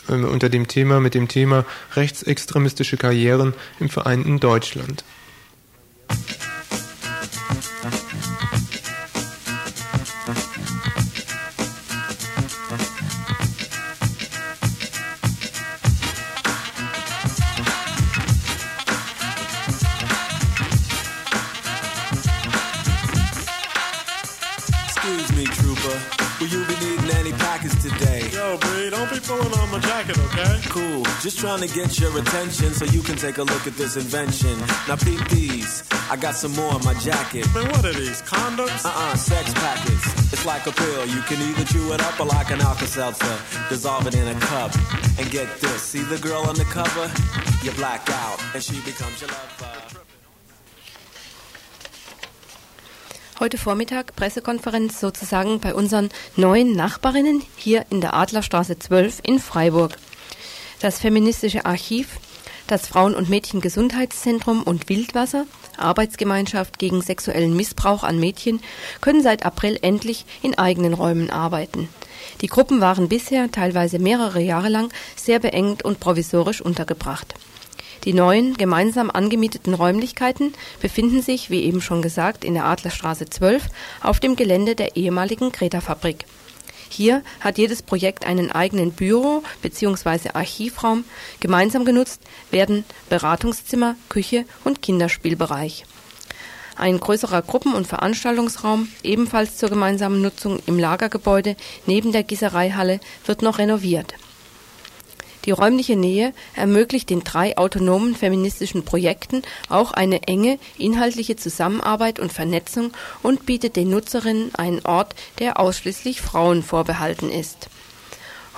Speaker 4: unter dem Thema mit dem Thema rechtsextremistische Karrieren im vereinten Deutschland.
Speaker 10: Just trying to get your attention so you can take a look at this invention. Now peep these. I got some more in my jacket.
Speaker 12: Man, what are these, condoms?
Speaker 10: Uh-uh, sex packets. It's like a pill. You can either chew it up or like an Alka-Seltzer. Dissolve it in a cup. And get this. See the girl on the cover? You black out and she becomes your lover.
Speaker 3: Heute Vormittag Pressekonferenz sozusagen bei unseren neuen Nachbarinnen hier in der Adlerstraße 12 in Freiburg. Das feministische Archiv, das Frauen- und Mädchengesundheitszentrum und Wildwasser, Arbeitsgemeinschaft gegen sexuellen Missbrauch an Mädchen können seit April endlich in eigenen Räumen arbeiten. Die Gruppen waren bisher teilweise mehrere Jahre lang sehr beengt und provisorisch untergebracht. Die neuen, gemeinsam angemieteten Räumlichkeiten befinden sich, wie eben schon gesagt, in der Adlerstraße 12 auf dem Gelände der ehemaligen Greta-Fabrik. Hier hat jedes Projekt einen eigenen Büro- bzw. Archivraum. Gemeinsam genutzt werden Beratungszimmer, Küche und Kinderspielbereich. Ein größerer Gruppen- und Veranstaltungsraum, ebenfalls zur gemeinsamen Nutzung im Lagergebäude neben der Gießereihalle, wird noch renoviert. Die räumliche Nähe ermöglicht den drei autonomen feministischen Projekten auch eine enge inhaltliche Zusammenarbeit und Vernetzung und bietet den Nutzerinnen einen Ort, der ausschließlich Frauen vorbehalten ist.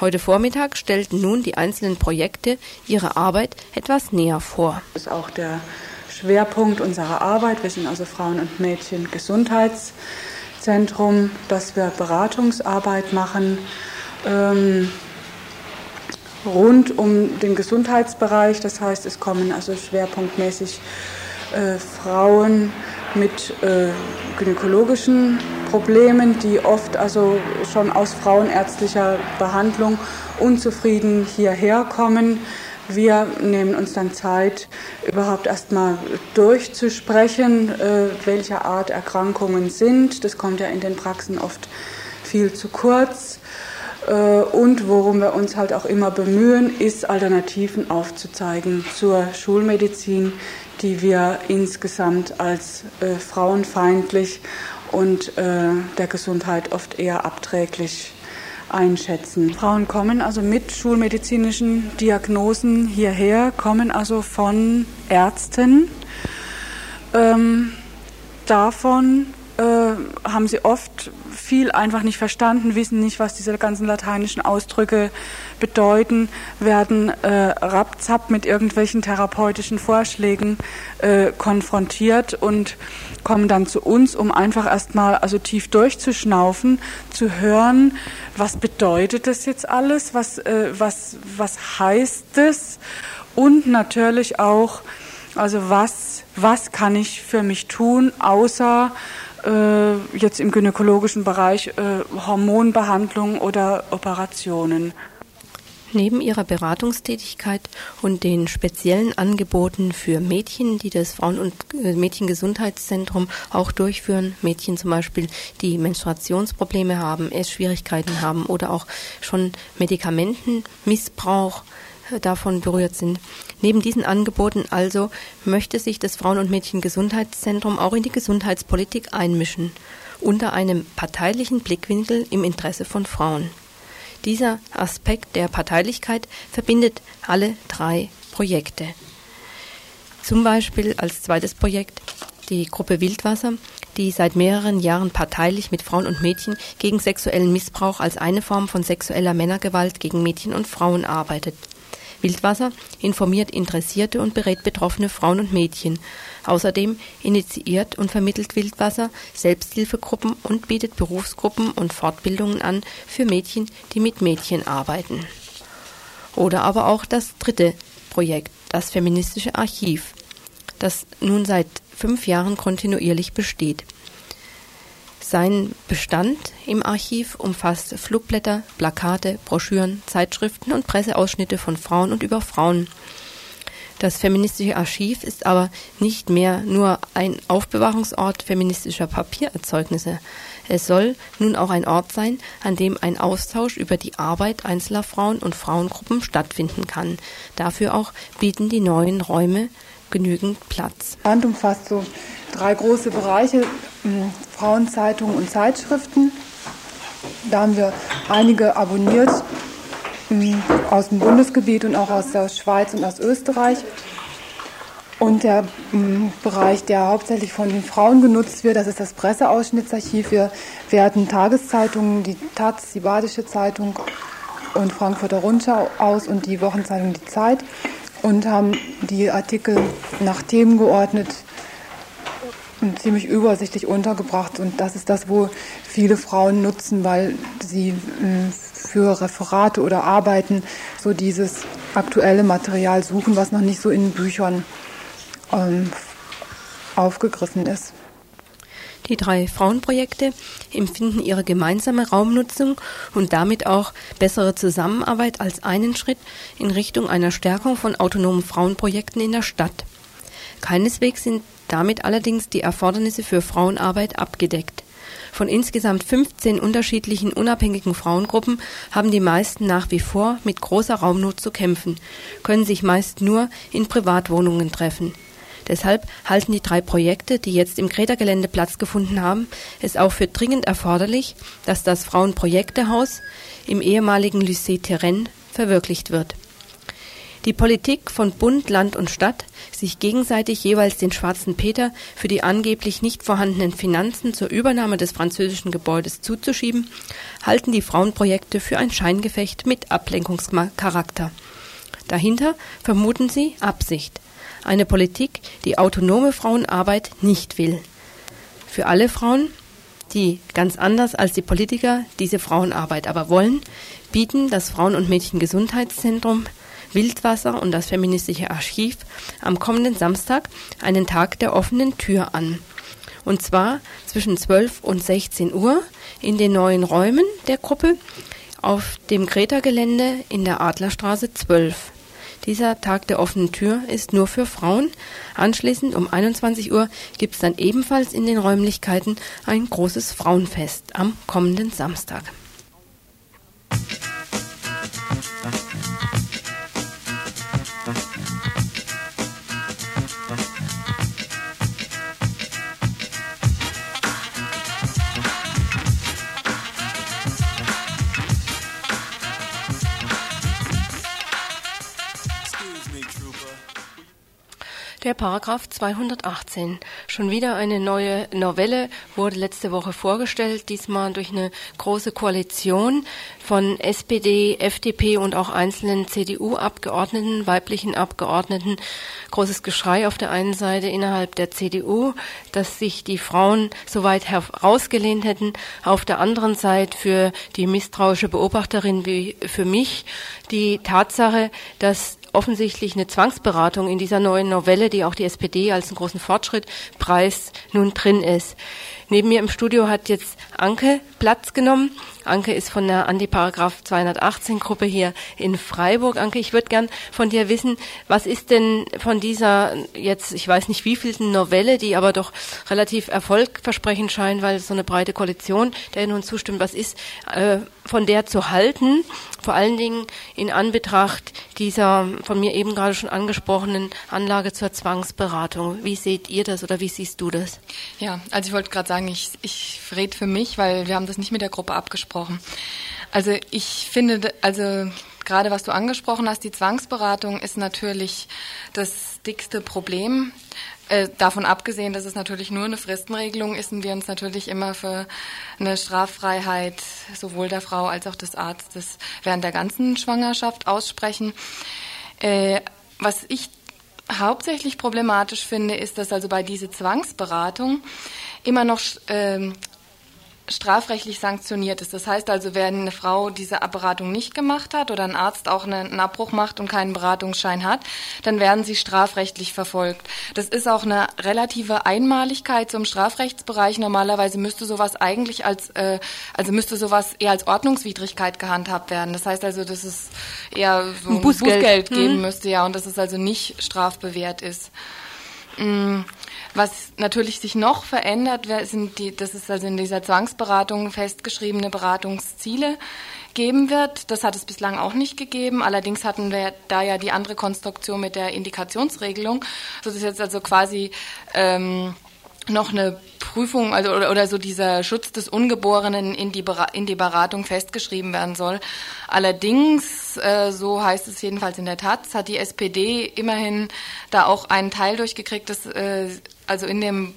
Speaker 3: Heute Vormittag stellten nun die einzelnen Projekte ihre Arbeit etwas näher vor.
Speaker 13: Das ist auch der Schwerpunkt unserer Arbeit. Wir sind also Frauen- und Mädchen Gesundheitszentrum, dass wir Beratungsarbeit machen. Ähm, rund um den Gesundheitsbereich. Das heißt, es kommen also schwerpunktmäßig äh, Frauen mit äh, gynäkologischen Problemen, die oft also schon aus frauenärztlicher Behandlung unzufrieden hierher kommen. Wir nehmen uns dann Zeit, überhaupt erstmal durchzusprechen, äh, welcher Art Erkrankungen sind. Das kommt ja in den Praxen oft viel zu kurz. Äh, und worum wir uns halt auch immer bemühen, ist Alternativen aufzuzeigen zur Schulmedizin, die wir insgesamt als äh, frauenfeindlich und äh, der Gesundheit oft eher abträglich einschätzen. Frauen kommen also mit schulmedizinischen Diagnosen hierher, kommen also von Ärzten. Ähm, davon äh, haben sie oft viel einfach nicht verstanden, wissen nicht, was diese ganzen lateinischen Ausdrücke bedeuten, werden äh, rapzapp mit irgendwelchen therapeutischen Vorschlägen äh, konfrontiert und kommen dann zu uns, um einfach erstmal also tief durchzuschnaufen, zu hören, was bedeutet das jetzt alles, was, äh, was, was heißt das und natürlich auch, also was, was kann ich für mich tun, außer äh, jetzt im gynäkologischen Bereich äh, Hormonbehandlung oder Operationen.
Speaker 3: Neben ihrer Beratungstätigkeit und den speziellen Angeboten für Mädchen, die das Frauen- und äh, Mädchengesundheitszentrum auch durchführen, Mädchen zum Beispiel, die Menstruationsprobleme haben, Essschwierigkeiten haben oder auch schon Medikamentenmissbrauch davon berührt sind. Neben diesen Angeboten also möchte sich das Frauen- und Mädchengesundheitszentrum auch in die Gesundheitspolitik einmischen, unter einem parteilichen Blickwinkel im Interesse von Frauen. Dieser Aspekt der Parteilichkeit verbindet alle drei Projekte. Zum Beispiel als zweites Projekt die Gruppe Wildwasser, die seit mehreren Jahren parteilich mit Frauen und Mädchen gegen sexuellen Missbrauch als eine Form von sexueller Männergewalt gegen Mädchen und Frauen arbeitet. Wildwasser informiert Interessierte und berät betroffene Frauen und Mädchen. Außerdem initiiert und vermittelt Wildwasser Selbsthilfegruppen und bietet Berufsgruppen und Fortbildungen an für Mädchen, die mit Mädchen arbeiten. Oder aber auch das dritte Projekt, das feministische Archiv, das nun seit fünf Jahren kontinuierlich besteht. Sein Bestand im Archiv umfasst Flugblätter, Plakate, Broschüren, Zeitschriften und Presseausschnitte von Frauen und über Frauen. Das feministische Archiv ist aber nicht mehr nur ein Aufbewahrungsort feministischer Papiererzeugnisse. Es soll nun auch ein Ort sein, an dem ein Austausch über die Arbeit einzelner Frauen und Frauengruppen stattfinden kann. Dafür auch bieten die neuen Räume genügend Platz.
Speaker 13: Band umfasst so drei große Bereiche, mh, Frauenzeitungen und Zeitschriften. Da haben wir einige abonniert mh, aus dem Bundesgebiet und auch aus der Schweiz und aus Österreich. Und der mh, Bereich, der hauptsächlich von den Frauen genutzt wird, das ist das Presseausschnittsarchiv. Wir werten Tageszeitungen, die Taz, die Badische Zeitung und Frankfurter Rundschau aus und die Wochenzeitung Die Zeit und haben die Artikel nach Themen geordnet und ziemlich übersichtlich untergebracht. Und das ist das, wo viele Frauen nutzen, weil sie mh, für Referate oder Arbeiten so dieses aktuelle Material suchen, was noch nicht so in Büchern ähm, aufgegriffen ist.
Speaker 3: Die drei Frauenprojekte empfinden ihre gemeinsame Raumnutzung und damit auch bessere Zusammenarbeit als einen Schritt in Richtung einer Stärkung von autonomen Frauenprojekten in der Stadt. Keineswegs sind damit allerdings die Erfordernisse für Frauenarbeit abgedeckt. Von insgesamt 15 unterschiedlichen unabhängigen Frauengruppen haben die meisten nach wie vor mit großer Raumnot zu kämpfen, können sich meist nur in Privatwohnungen treffen. Deshalb halten die drei Projekte, die jetzt im Greta-Gelände Platz gefunden haben, es auch für dringend erforderlich, dass das Frauenprojektehaus im ehemaligen Lycée Terrain verwirklicht wird. Die Politik von Bund, Land und Stadt, sich gegenseitig jeweils den schwarzen Peter für die angeblich nicht vorhandenen Finanzen zur Übernahme des französischen Gebäudes zuzuschieben, halten die Frauenprojekte für ein Scheingefecht mit Ablenkungscharakter. Dahinter vermuten sie Absicht, eine Politik, die autonome Frauenarbeit nicht will. Für alle Frauen, die ganz anders als die Politiker diese Frauenarbeit aber wollen, bieten das Frauen- und Mädchengesundheitszentrum Wildwasser und das feministische Archiv am kommenden Samstag einen Tag der offenen Tür an. Und zwar zwischen 12 und 16 Uhr in den neuen Räumen der Gruppe auf dem Greta-Gelände in der Adlerstraße 12. Dieser Tag der offenen Tür ist nur für Frauen. Anschließend um 21 Uhr gibt es dann ebenfalls in den Räumlichkeiten ein großes Frauenfest am kommenden Samstag. Der Paragraph 218. Schon wieder eine neue Novelle wurde letzte Woche vorgestellt, diesmal durch eine große Koalition von SPD, FDP und auch einzelnen CDU-Abgeordneten, weiblichen Abgeordneten. Großes Geschrei auf der einen Seite innerhalb der CDU, dass sich die Frauen so weit herausgelehnt hätten. Auf der anderen Seite für die misstrauische Beobachterin wie für mich die Tatsache, dass offensichtlich eine Zwangsberatung in dieser neuen Novelle, die auch die SPD als einen großen Fortschritt preist, nun drin ist. Neben mir im Studio hat jetzt Anke Platz genommen. Anke ist von der Antiparagraph 218 Gruppe hier in Freiburg. Anke, ich würde gern von dir wissen, was ist denn von dieser jetzt, ich weiß nicht wievielten Novelle, die aber doch relativ erfolgversprechend scheint, weil so eine breite Koalition der nun zustimmt, was ist äh, von der zu halten? Vor allen Dingen in Anbetracht dieser von mir eben gerade schon angesprochenen Anlage zur Zwangsberatung. Wie seht ihr das oder wie siehst du das?
Speaker 14: Ja, also ich wollte gerade sagen, ich, ich rede für mich, weil wir haben das nicht mit der Gruppe abgesprochen. Also ich finde, also gerade was du angesprochen hast, die Zwangsberatung ist natürlich das dickste Problem. Äh, davon abgesehen, dass es natürlich nur eine Fristenregelung ist und wir uns natürlich immer für eine Straffreiheit sowohl der Frau als auch des Arztes während der ganzen Schwangerschaft aussprechen. Äh, was ich hauptsächlich problematisch finde, ist, dass also bei dieser Zwangsberatung immer noch ähm, strafrechtlich sanktioniert ist. Das heißt also, wenn eine Frau diese Beratung nicht gemacht hat oder ein Arzt auch einen Abbruch macht und keinen Beratungsschein hat, dann werden sie strafrechtlich verfolgt. Das ist auch eine relative Einmaligkeit zum Strafrechtsbereich. Normalerweise müsste sowas eigentlich als, äh, also müsste sowas eher als Ordnungswidrigkeit gehandhabt werden. Das heißt also, dass es eher so ein, Bußgeld, Bußgeld geben hm. müsste, ja, und dass es also nicht strafbewehrt ist. Mm. Was natürlich sich noch verändert, sind die, das ist also in dieser Zwangsberatung festgeschriebene Beratungsziele geben wird. Das hat es bislang auch nicht gegeben. Allerdings hatten wir da ja die andere Konstruktion mit der Indikationsregelung. Das ist jetzt also quasi ähm, noch eine Prüfung also oder, oder so dieser Schutz des Ungeborenen in die, in die Beratung festgeschrieben werden soll. Allerdings, äh, so heißt es jedenfalls in der Taz, hat die SPD immerhin da auch einen Teil durchgekriegt, dass äh, also in dem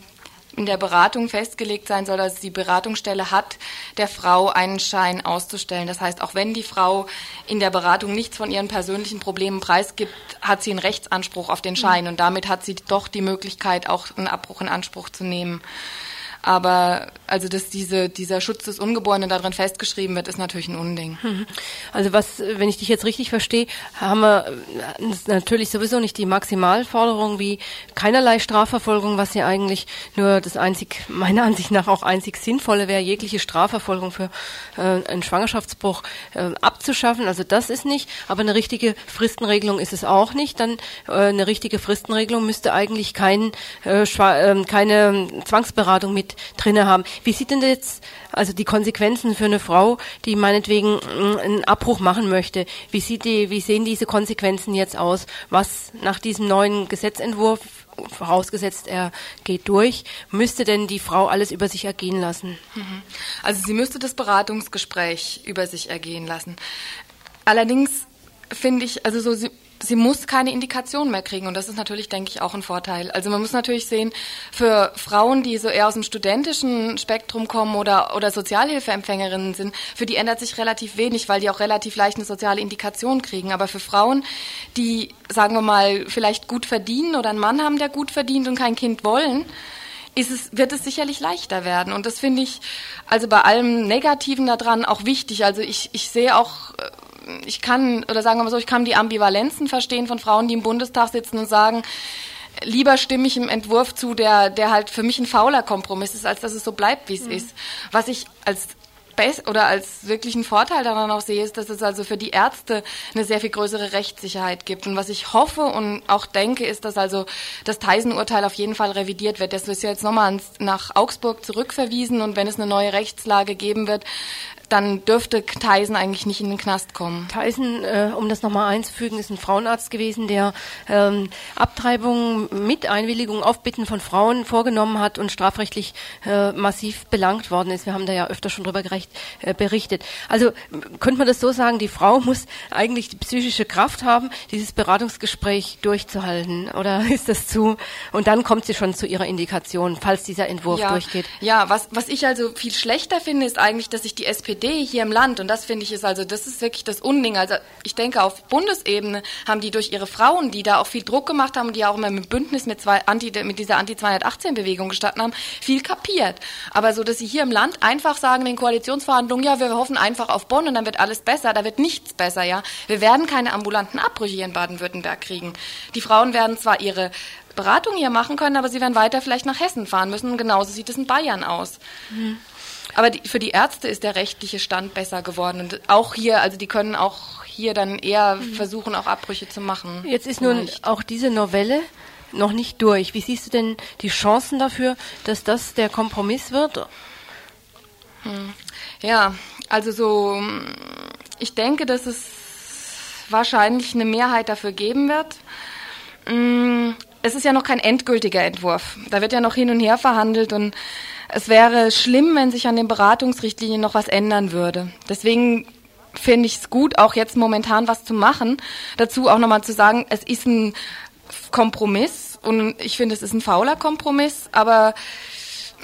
Speaker 14: in der Beratung festgelegt sein soll, dass die Beratungsstelle hat, der Frau einen Schein auszustellen. Das heißt, auch wenn die Frau in der Beratung nichts von ihren persönlichen Problemen preisgibt, hat sie einen Rechtsanspruch auf den Schein und damit hat sie doch die Möglichkeit, auch einen Abbruch in Anspruch zu nehmen. Aber also dass diese, dieser Schutz des Ungeborenen darin festgeschrieben wird, ist natürlich ein Unding.
Speaker 3: Mhm. Also was, wenn ich dich jetzt richtig verstehe, haben wir natürlich sowieso nicht die Maximalforderung wie keinerlei Strafverfolgung, was ja eigentlich nur das einzig, meiner Ansicht nach auch einzig sinnvolle wäre, jegliche Strafverfolgung für äh, einen Schwangerschaftsbruch äh, abzuschaffen. Also das ist nicht, aber eine richtige Fristenregelung ist es auch nicht. Dann äh, eine richtige Fristenregelung müsste eigentlich kein, äh, äh, keine Zwangsberatung mit drinne haben. Wie sieht denn jetzt also die Konsequenzen für eine Frau, die meinetwegen mm, einen Abbruch machen möchte? Wie sieht die, wie sehen diese Konsequenzen jetzt aus? Was nach diesem neuen Gesetzentwurf vorausgesetzt er geht durch, müsste denn die Frau alles über sich ergehen lassen?
Speaker 14: Mhm. Also sie müsste das Beratungsgespräch über sich ergehen lassen. Allerdings finde ich, also so, sie muss keine Indikation mehr kriegen und das ist natürlich, denke ich, auch ein Vorteil. Also man muss natürlich sehen, für Frauen, die so eher aus dem studentischen Spektrum kommen oder, oder Sozialhilfeempfängerinnen sind, für die ändert sich relativ wenig, weil die auch relativ leicht eine soziale Indikation kriegen. Aber für Frauen, die, sagen wir mal, vielleicht gut verdienen oder einen Mann haben, der gut verdient und kein Kind wollen, ist es, wird es sicherlich leichter werden. Und das finde ich also bei allem Negativen daran auch wichtig. Also ich, ich sehe auch ich kann, oder sagen wir mal so, ich kann die Ambivalenzen verstehen von Frauen, die im Bundestag sitzen und sagen, lieber stimme ich im Entwurf zu, der, der halt für mich ein fauler Kompromiss ist, als dass es so bleibt, wie es mhm. ist. Was ich als oder als wirklichen Vorteil daran auch sehe, ist, dass es also für die Ärzte eine sehr viel größere Rechtssicherheit gibt. Und was ich hoffe und auch denke, ist, dass also das Theisen-Urteil auf jeden Fall revidiert wird. Das ist ja jetzt nochmal nach Augsburg zurückverwiesen und wenn es eine neue Rechtslage geben wird, dann dürfte Tyson eigentlich nicht in den Knast kommen.
Speaker 3: Tyson, äh, um das nochmal einzufügen, ist ein Frauenarzt gewesen, der ähm, Abtreibungen mit Einwilligung auf Bitten von Frauen vorgenommen hat und strafrechtlich äh, massiv belangt worden ist. Wir haben da ja öfter schon drüber gerecht, äh, berichtet. Also könnte man das so sagen, die Frau muss eigentlich die psychische Kraft haben, dieses Beratungsgespräch durchzuhalten. Oder ist das zu? Und dann kommt sie schon zu ihrer Indikation, falls dieser Entwurf
Speaker 14: ja,
Speaker 3: durchgeht.
Speaker 14: Ja, was, was ich also viel schlechter finde, ist eigentlich, dass sich die SPD SPD hier im Land, und das finde ich ist also, das ist wirklich das Unding. Also ich denke, auf Bundesebene haben die durch ihre Frauen, die da auch viel Druck gemacht haben, die auch immer mit Bündnis mit, zwei Anti, mit dieser Anti-218-Bewegung gestanden haben, viel kapiert. Aber so, dass sie hier im Land einfach sagen, in den Koalitionsverhandlungen, ja, wir hoffen einfach auf Bonn und dann wird alles besser, da wird nichts besser, ja. Wir werden keine ambulanten Abbrüche hier in Baden-Württemberg kriegen. Die Frauen werden zwar ihre Beratung hier machen können, aber sie werden weiter vielleicht nach Hessen fahren müssen. Genauso sieht es in Bayern aus. Mhm. Aber die, für die Ärzte ist der rechtliche Stand besser geworden. Und auch hier, also die können auch hier dann eher mhm. versuchen, auch Abbrüche zu machen.
Speaker 3: Jetzt ist nun auch diese Novelle noch nicht durch. Wie siehst du denn die Chancen dafür, dass das der Kompromiss wird?
Speaker 14: Hm. Ja, also so, ich denke, dass es wahrscheinlich eine Mehrheit dafür geben wird. Hm, es ist ja noch kein endgültiger Entwurf. Da wird ja noch hin und her verhandelt und es wäre schlimm, wenn sich an den Beratungsrichtlinien noch was ändern würde. Deswegen finde ich es gut, auch jetzt momentan was zu machen. Dazu auch nochmal zu sagen, es ist ein Kompromiss und ich finde, es ist ein fauler Kompromiss, aber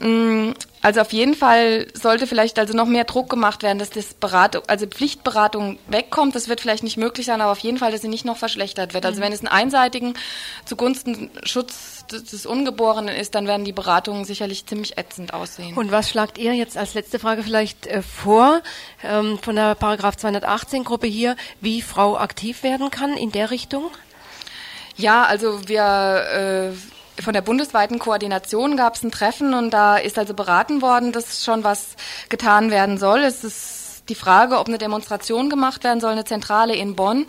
Speaker 14: mh, mm, also auf jeden Fall sollte vielleicht also noch mehr Druck gemacht werden, dass das Beratung, also Pflichtberatung wegkommt. Das wird vielleicht nicht möglich sein, aber auf jeden Fall, dass sie nicht noch verschlechtert wird. Also mhm. wenn es einen einseitigen zugunsten Schutz des Ungeborenen ist, dann werden die Beratungen sicherlich ziemlich ätzend aussehen.
Speaker 3: Und was schlagt ihr jetzt als letzte Frage vielleicht äh, vor ähm, von der Paragraph 218 Gruppe hier, wie Frau aktiv werden kann in der Richtung?
Speaker 14: Ja, also wir äh, von der bundesweiten Koordination gab es ein Treffen und da ist also beraten worden, dass schon was getan werden soll. Es ist die Frage, ob eine Demonstration gemacht werden soll, eine Zentrale in Bonn.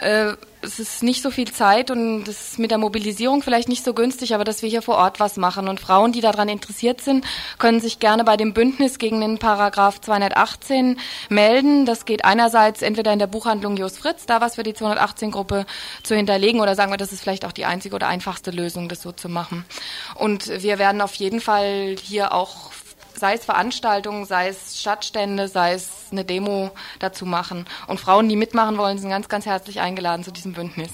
Speaker 14: Äh, es ist nicht so viel Zeit und es ist mit der Mobilisierung vielleicht nicht so günstig, aber dass wir hier vor Ort was machen. Und Frauen, die daran interessiert sind, können sich gerne bei dem Bündnis gegen den Paragraph 218 melden. Das geht einerseits entweder in der Buchhandlung Jos Fritz, da was für die 218-Gruppe zu hinterlegen, oder sagen wir, das ist vielleicht auch die einzige oder einfachste Lösung, das so zu machen. Und wir werden auf jeden Fall hier auch sei es Veranstaltungen, sei es Stadtstände, sei es eine Demo dazu machen. Und Frauen, die mitmachen wollen, sind ganz, ganz herzlich eingeladen zu diesem Bündnis.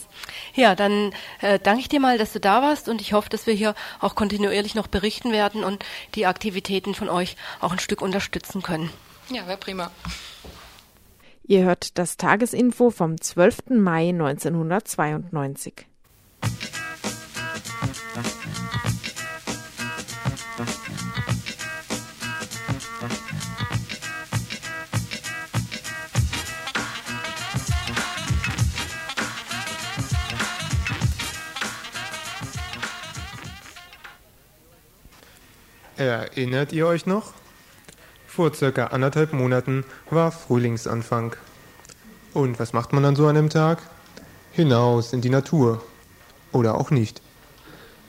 Speaker 15: Ja, dann äh, danke ich dir mal, dass du da warst und ich hoffe, dass wir hier auch kontinuierlich noch berichten werden und die Aktivitäten von euch auch ein Stück unterstützen können.
Speaker 14: Ja, wäre prima.
Speaker 2: Ihr hört das Tagesinfo vom 12. Mai 1992.
Speaker 4: Erinnert ihr euch noch? Vor circa anderthalb Monaten war Frühlingsanfang. Und was macht man an so einem Tag? Hinaus in die Natur. Oder auch nicht.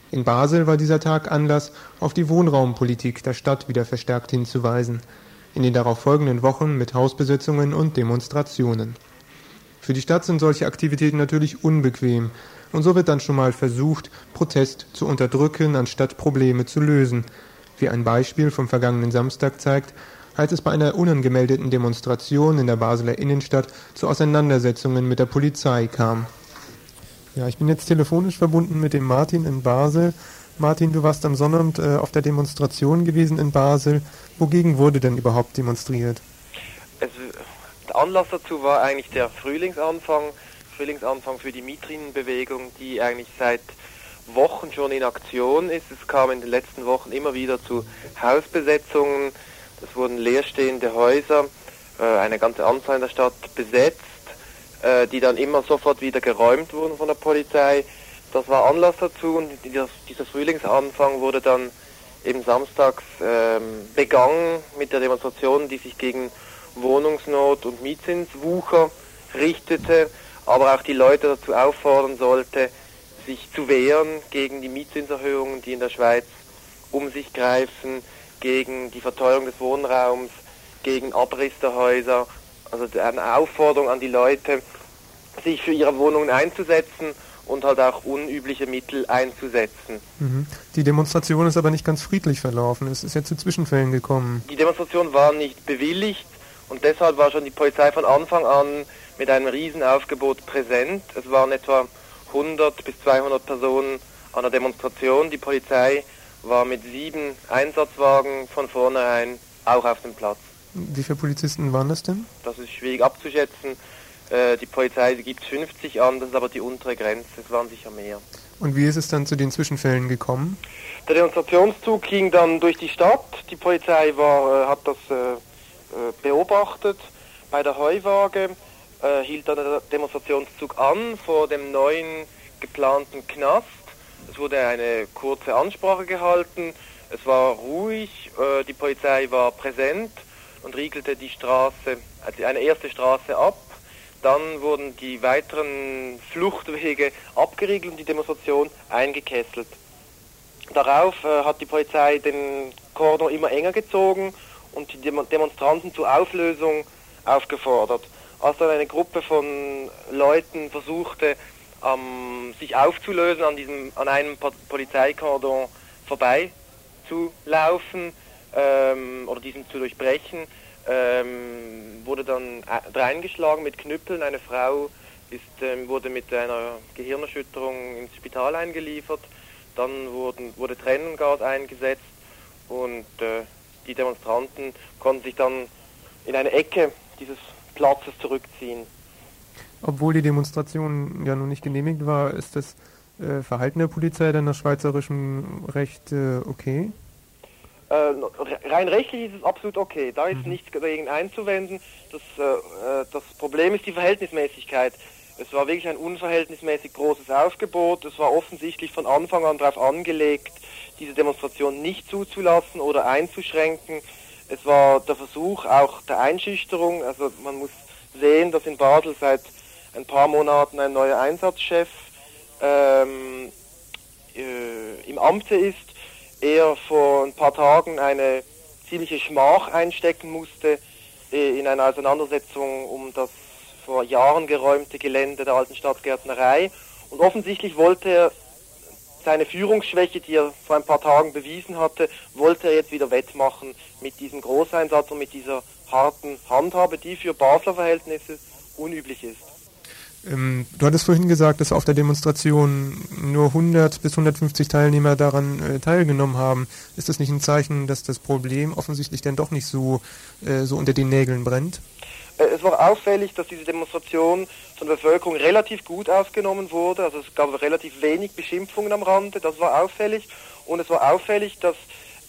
Speaker 4: In Basel war dieser Tag Anlass, auf die Wohnraumpolitik der Stadt wieder verstärkt hinzuweisen, in den darauf folgenden Wochen mit Hausbesetzungen und Demonstrationen. Für die Stadt sind solche Aktivitäten natürlich unbequem, und so wird dann schon mal versucht, Protest zu unterdrücken, anstatt Probleme zu lösen, wie ein Beispiel vom vergangenen Samstag zeigt, als es bei einer unangemeldeten Demonstration in der Basler Innenstadt zu Auseinandersetzungen mit der Polizei kam. Ja, ich bin jetzt telefonisch verbunden mit dem Martin in Basel. Martin, du warst am Sonnabend äh, auf der Demonstration gewesen in Basel. Wogegen wurde denn überhaupt demonstriert?
Speaker 16: Also, der Anlass dazu war eigentlich der Frühlingsanfang, Frühlingsanfang für die Mietrinenbewegung, die eigentlich seit Wochen schon in Aktion ist. Es kam in den letzten Wochen immer wieder zu Hausbesetzungen. Es wurden leerstehende Häuser, äh, eine ganze Anzahl in der Stadt besetzt, äh, die dann immer sofort wieder geräumt wurden von der Polizei. Das war Anlass dazu und dieser, Frühlingsanfang wurde dann eben samstags ähm, begangen mit der Demonstration, die sich gegen Wohnungsnot und Mietzinswucher richtete, aber auch die Leute dazu auffordern sollte, sich zu wehren gegen die Mietzinserhöhungen, die in der Schweiz um sich greifen, gegen die Verteuerung des Wohnraums, gegen Abriss der Häuser. Also eine Aufforderung an die Leute, sich für ihre Wohnungen einzusetzen und halt auch unübliche Mittel einzusetzen.
Speaker 4: Mhm. Die Demonstration ist aber nicht ganz friedlich verlaufen. Es ist ja zu Zwischenfällen gekommen.
Speaker 16: Die Demonstration war nicht bewilligt und deshalb war schon die Polizei von Anfang an mit einem Riesenaufgebot präsent. Es waren etwa 100 bis 200 Personen an der Demonstration. Die Polizei war mit sieben Einsatzwagen von vornherein auch auf dem Platz.
Speaker 4: Wie viele Polizisten waren das denn?
Speaker 16: Das ist schwierig abzuschätzen. Äh, die Polizei gibt 50 an, das ist aber die untere Grenze. Es waren sicher mehr.
Speaker 4: Und wie ist es dann zu den Zwischenfällen gekommen?
Speaker 16: Der Demonstrationszug ging dann durch die Stadt. Die Polizei war, äh, hat das äh, beobachtet bei der Heuwaage äh, hielt dann der Demonstrationszug an vor dem neuen geplanten Knast. Es wurde eine kurze Ansprache gehalten. Es war ruhig, äh, die Polizei war präsent und riegelte die Straße, also eine erste Straße ab. Dann wurden die weiteren Fluchtwege abgeriegelt und die Demonstration eingekesselt. Darauf äh, hat die Polizei den Kordon immer enger gezogen und die Demonstranten zur Auflösung aufgefordert als dann eine Gruppe von Leuten versuchte, ähm, sich aufzulösen, an, diesem, an einem Polizeikordon vorbeizulaufen ähm, oder diesen zu durchbrechen, ähm, wurde dann reingeschlagen mit Knüppeln. Eine Frau ist, ähm, wurde mit einer Gehirnerschütterung ins Spital eingeliefert. Dann wurden, wurde Tränengas eingesetzt und äh, die Demonstranten konnten sich dann in eine Ecke dieses Platzes zurückziehen.
Speaker 4: Obwohl die Demonstration ja noch nicht genehmigt war, ist das äh, Verhalten der Polizei dann nach schweizerischem Recht äh, okay?
Speaker 16: Äh, rein rechtlich ist es absolut okay. Da ist mhm. nichts dagegen einzuwenden. Das, äh, äh, das Problem ist die Verhältnismäßigkeit. Es war wirklich ein unverhältnismäßig großes Aufgebot. Es war offensichtlich von Anfang an darauf angelegt, diese Demonstration nicht zuzulassen oder einzuschränken. Es war der Versuch auch der Einschüchterung. Also man muss sehen, dass in Basel seit ein paar Monaten ein neuer Einsatzchef ähm, äh, im Amte ist. Er vor ein paar Tagen eine ziemliche Schmach einstecken musste äh, in einer Auseinandersetzung um das vor Jahren geräumte Gelände der alten Stadtgärtnerei. Und offensichtlich wollte er seine Führungsschwäche, die er vor ein paar Tagen bewiesen hatte, wollte er jetzt wieder wettmachen mit diesem Großeinsatz und mit dieser harten Handhabe, die für Basler Verhältnisse unüblich ist.
Speaker 4: Ähm, du hattest vorhin gesagt, dass auf der Demonstration nur 100 bis 150 Teilnehmer daran äh, teilgenommen haben. Ist das nicht ein Zeichen, dass das Problem offensichtlich denn doch nicht so, äh, so unter den Nägeln brennt?
Speaker 16: Äh, es war auffällig, dass diese Demonstration von der Bevölkerung relativ gut aufgenommen wurde. Also es gab relativ wenig Beschimpfungen am Rande, das war auffällig. Und es war auffällig, dass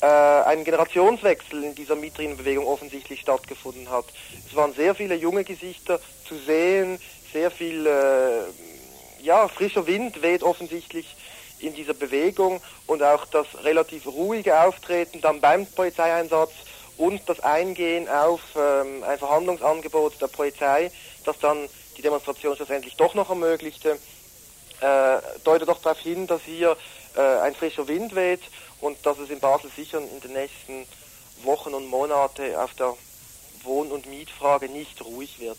Speaker 16: äh, ein Generationswechsel in dieser Mieterinnenbewegung offensichtlich stattgefunden hat. Es waren sehr viele junge Gesichter zu sehen, sehr viel äh, ja, frischer Wind weht offensichtlich in dieser Bewegung und auch das relativ ruhige Auftreten dann beim Polizeieinsatz und das Eingehen auf ähm, ein Verhandlungsangebot der Polizei, das dann die Demonstration schlussendlich doch noch ermöglichte, äh, deutet doch darauf hin, dass hier äh, ein frischer Wind weht und dass es in Basel sicher in den nächsten Wochen und Monate auf der Wohn- und Mietfrage nicht ruhig wird.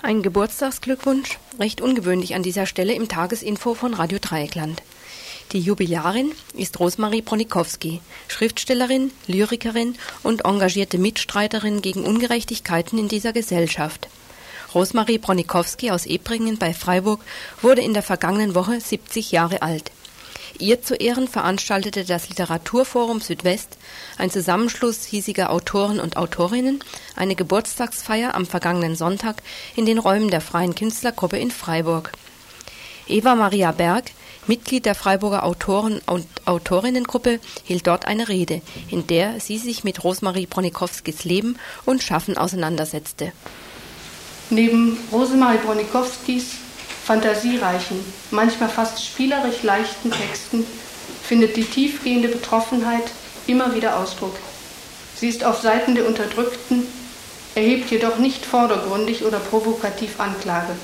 Speaker 3: Ein Geburtstagsglückwunsch, recht ungewöhnlich an dieser Stelle im Tagesinfo von Radio Dreieckland. Die Jubilarin ist Rosmarie Bronikowski, Schriftstellerin, Lyrikerin und engagierte Mitstreiterin gegen Ungerechtigkeiten in dieser Gesellschaft. Rosmarie Bronikowski aus Ebringen bei Freiburg wurde in der vergangenen Woche 70 Jahre alt. Ihr zu Ehren veranstaltete das Literaturforum Südwest, ein Zusammenschluss hiesiger Autoren und Autorinnen, eine Geburtstagsfeier am vergangenen Sonntag in den Räumen der Freien Künstlergruppe in Freiburg. Eva Maria Berg, Mitglied der Freiburger Autoren- und Autorinnengruppe, hielt dort eine Rede, in der sie sich mit Rosmarie Bronikowskis Leben und Schaffen auseinandersetzte.
Speaker 17: Neben Rosemarie Bronikowskis fantasiereichen, manchmal fast spielerisch leichten Texten findet die tiefgehende Betroffenheit immer wieder Ausdruck. Sie ist auf Seiten der Unterdrückten, erhebt jedoch nicht vordergründig oder provokativ Anklage.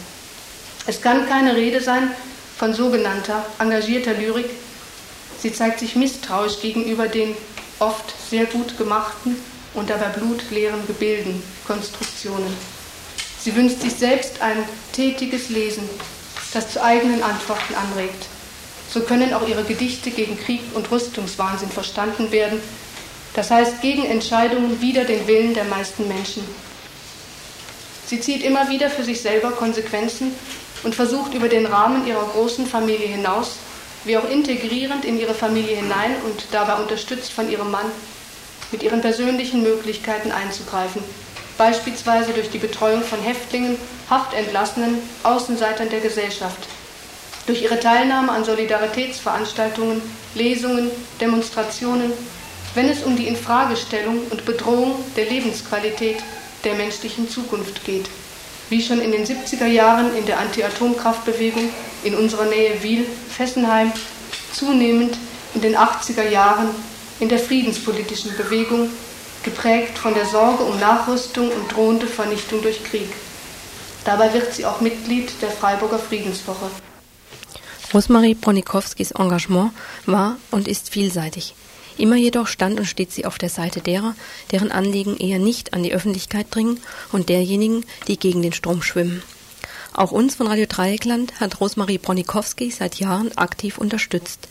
Speaker 17: Es kann keine Rede sein von sogenannter engagierter Lyrik. Sie zeigt sich misstrauisch gegenüber den oft sehr gut gemachten und dabei blutleeren Gebilden, Konstruktionen. Sie wünscht sich selbst ein tätiges Lesen, das zu eigenen Antworten anregt. So können auch ihre Gedichte gegen Krieg und Rüstungswahnsinn verstanden werden, das heißt gegen Entscheidungen wider den Willen der meisten Menschen. Sie zieht immer wieder für sich selber Konsequenzen und versucht über den Rahmen ihrer großen Familie hinaus, wie auch integrierend in ihre Familie hinein und dabei unterstützt von ihrem Mann, mit ihren persönlichen Möglichkeiten einzugreifen, beispielsweise durch die Betreuung von Häftlingen, Haftentlassenen, Außenseitern der Gesellschaft, durch ihre Teilnahme an Solidaritätsveranstaltungen, Lesungen, Demonstrationen, wenn es um die Infragestellung und Bedrohung der Lebensqualität der menschlichen Zukunft geht, wie schon in den 70er Jahren in der Anti-Atomkraftbewegung in unserer Nähe Wiel, Fessenheim, zunehmend in den 80er Jahren in der friedenspolitischen Bewegung geprägt von der Sorge um Nachrüstung und drohende Vernichtung durch Krieg. Dabei wird sie auch Mitglied der Freiburger Friedenswoche.
Speaker 3: Rosmarie Bronikowskis Engagement war und ist vielseitig. Immer jedoch stand und steht sie auf der Seite derer, deren Anliegen eher nicht an die Öffentlichkeit dringen und derjenigen, die gegen den Strom schwimmen. Auch uns von Radio Dreieckland hat Rosmarie Bronikowski seit Jahren aktiv unterstützt.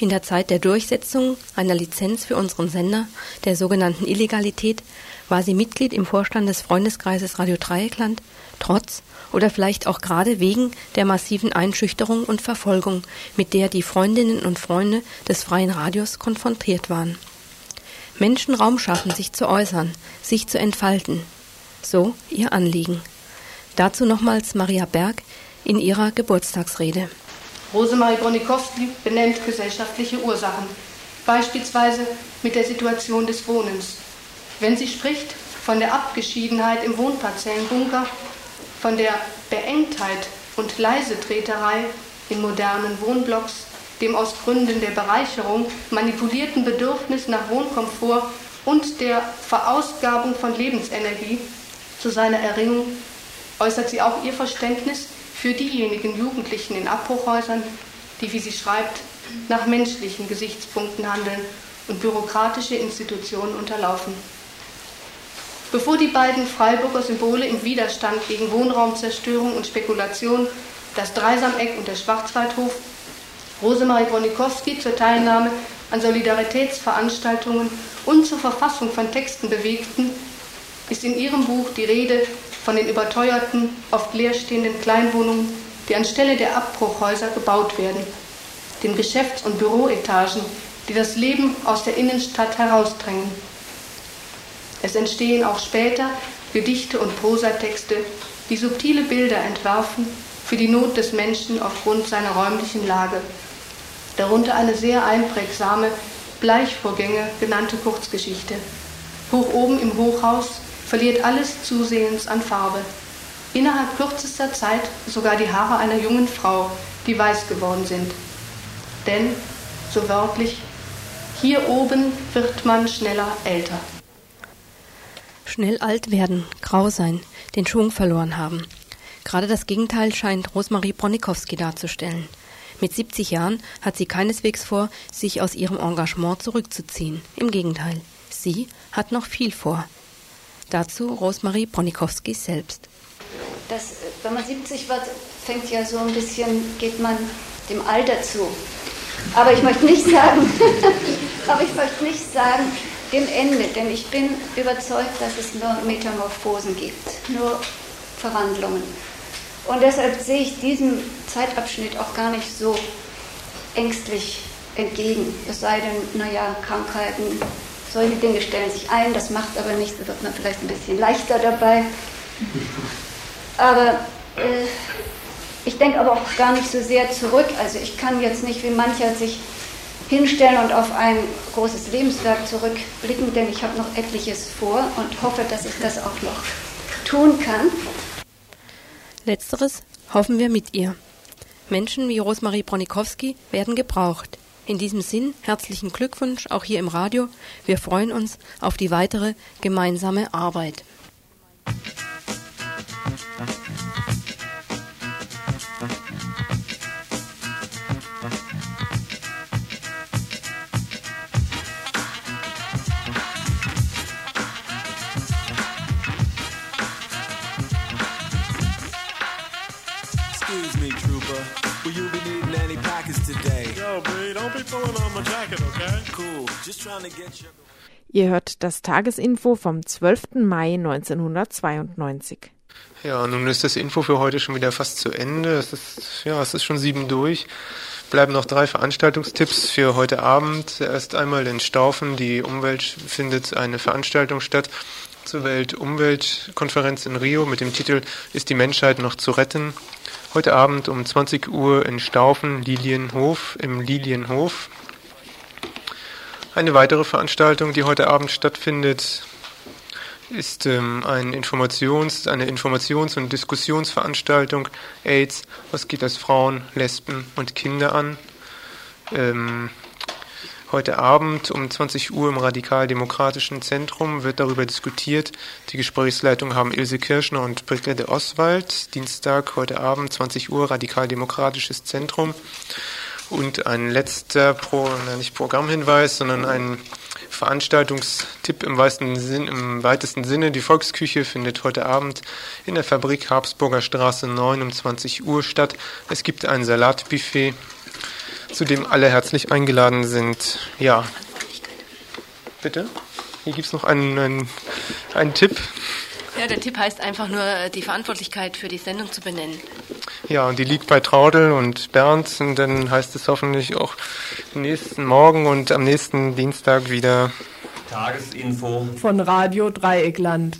Speaker 3: In der Zeit der Durchsetzung einer Lizenz für unseren Sender, der sogenannten Illegalität, war sie Mitglied im Vorstand des Freundeskreises Radio Dreieckland, trotz oder vielleicht auch gerade wegen der massiven Einschüchterung und Verfolgung, mit der die Freundinnen und Freunde des freien Radios konfrontiert waren. Menschen Raum schaffen, sich zu äußern, sich zu entfalten. So ihr Anliegen. Dazu nochmals Maria Berg,
Speaker 15: in ihrer Geburtstagsrede.
Speaker 17: Rosemarie Bronikowski benennt gesellschaftliche Ursachen, beispielsweise mit der Situation des Wohnens. Wenn sie spricht von der Abgeschiedenheit im Wohnparzellenbunker, von der Beengtheit und Leisetreterei in modernen Wohnblocks, dem aus Gründen der Bereicherung manipulierten Bedürfnis nach Wohnkomfort und der Verausgabung von Lebensenergie zu seiner Erringung äußert sie auch ihr Verständnis für diejenigen Jugendlichen in Abbruchhäusern, die, wie sie schreibt, nach menschlichen Gesichtspunkten handeln und bürokratische Institutionen unterlaufen. Bevor die beiden Freiburger Symbole im Widerstand gegen Wohnraumzerstörung und Spekulation, das Dreisameck und der Schwarzwaldhof, Rosemarie Bronikowski zur Teilnahme an Solidaritätsveranstaltungen und zur Verfassung von Texten bewegten, ist in ihrem Buch die Rede von den überteuerten, oft leerstehenden Kleinwohnungen, die anstelle der Abbruchhäuser gebaut werden, den Geschäfts- und Büroetagen, die das Leben aus der Innenstadt herausdrängen. Es entstehen auch später Gedichte und Prosatexte, die subtile Bilder entwerfen für die Not des Menschen aufgrund seiner räumlichen Lage. Darunter eine sehr einprägsame Bleichvorgänge genannte Kurzgeschichte. Hoch oben im Hochhaus verliert alles zusehends an Farbe. Innerhalb kürzester Zeit sogar die Haare einer jungen Frau, die weiß geworden sind. Denn, so wörtlich, hier oben wird man schneller älter.
Speaker 15: Schnell alt werden, grau sein, den Schwung verloren haben. Gerade das Gegenteil scheint Rosemarie Bronikowski darzustellen. Mit 70 Jahren hat sie keineswegs vor, sich aus ihrem Engagement zurückzuziehen. Im Gegenteil, sie hat noch viel vor. Dazu Rosemarie Bronikowski selbst.
Speaker 18: Das, wenn man 70 wird, fängt ja so ein bisschen, geht man dem Alter zu. Aber ich möchte nicht sagen, aber ich möchte nicht sagen, dem Ende, denn ich bin überzeugt, dass es nur Metamorphosen gibt, nur Verwandlungen. Und deshalb sehe ich diesem Zeitabschnitt auch gar nicht so ängstlich entgegen. Es sei denn, naja, Krankheiten, solche Dinge stellen sich ein, das macht aber nichts, da wird man vielleicht ein bisschen leichter dabei. Aber äh, ich denke aber auch gar nicht so sehr zurück. Also ich kann jetzt nicht wie mancher sich hinstellen und auf ein großes Lebenswerk zurückblicken, denn ich habe noch etliches vor und hoffe, dass ich das auch noch tun kann.
Speaker 15: Letzteres hoffen wir mit ihr. Menschen wie Rosemarie Bronikowski werden gebraucht. In diesem Sinn herzlichen Glückwunsch auch hier im Radio. Wir freuen uns auf die weitere gemeinsame Arbeit.
Speaker 10: Excuse me, trooper. Will you be needing any package today?
Speaker 2: Ihr hört das Tagesinfo vom 12. Mai 1992.
Speaker 4: Ja, nun ist das Info für heute schon wieder fast zu Ende. Es ist, ja, es ist schon sieben durch. Bleiben noch drei Veranstaltungstipps für heute Abend. Erst einmal in Staufen. Die Umwelt findet eine Veranstaltung statt zur Weltumweltkonferenz in Rio mit dem Titel Ist die Menschheit noch zu retten? Heute Abend um 20 Uhr in Staufen, Lilienhof, im Lilienhof. Eine weitere Veranstaltung, die heute Abend stattfindet, ist ähm, ein Informations-, eine Informations- und Diskussionsveranstaltung AIDS, was geht das Frauen, Lesben und Kinder an. Ähm, heute Abend um 20 Uhr im Radikaldemokratischen Zentrum wird darüber diskutiert. Die Gesprächsleitung haben Ilse Kirschner und Brigitte Oswald. Dienstag, heute Abend, 20 Uhr, Radikaldemokratisches Zentrum. Und ein letzter, Pro, nicht Programmhinweis, sondern ein Veranstaltungstipp im, weitesten Sinn, im weitesten Sinne. Die Volksküche findet heute Abend in der Fabrik Habsburger Straße 9 um 20 Uhr statt. Es gibt ein Salatbuffet, zu dem alle herzlich eingeladen sind. Ja. Bitte? Hier gibt es noch einen, einen, einen Tipp.
Speaker 15: Ja, der Tipp heißt einfach nur, die Verantwortlichkeit für die Sendung zu benennen.
Speaker 4: Ja, und die liegt bei Traudel und Bernd. Und dann heißt es hoffentlich auch nächsten Morgen und am nächsten Dienstag wieder
Speaker 1: Tagesinfo von Radio Dreieckland.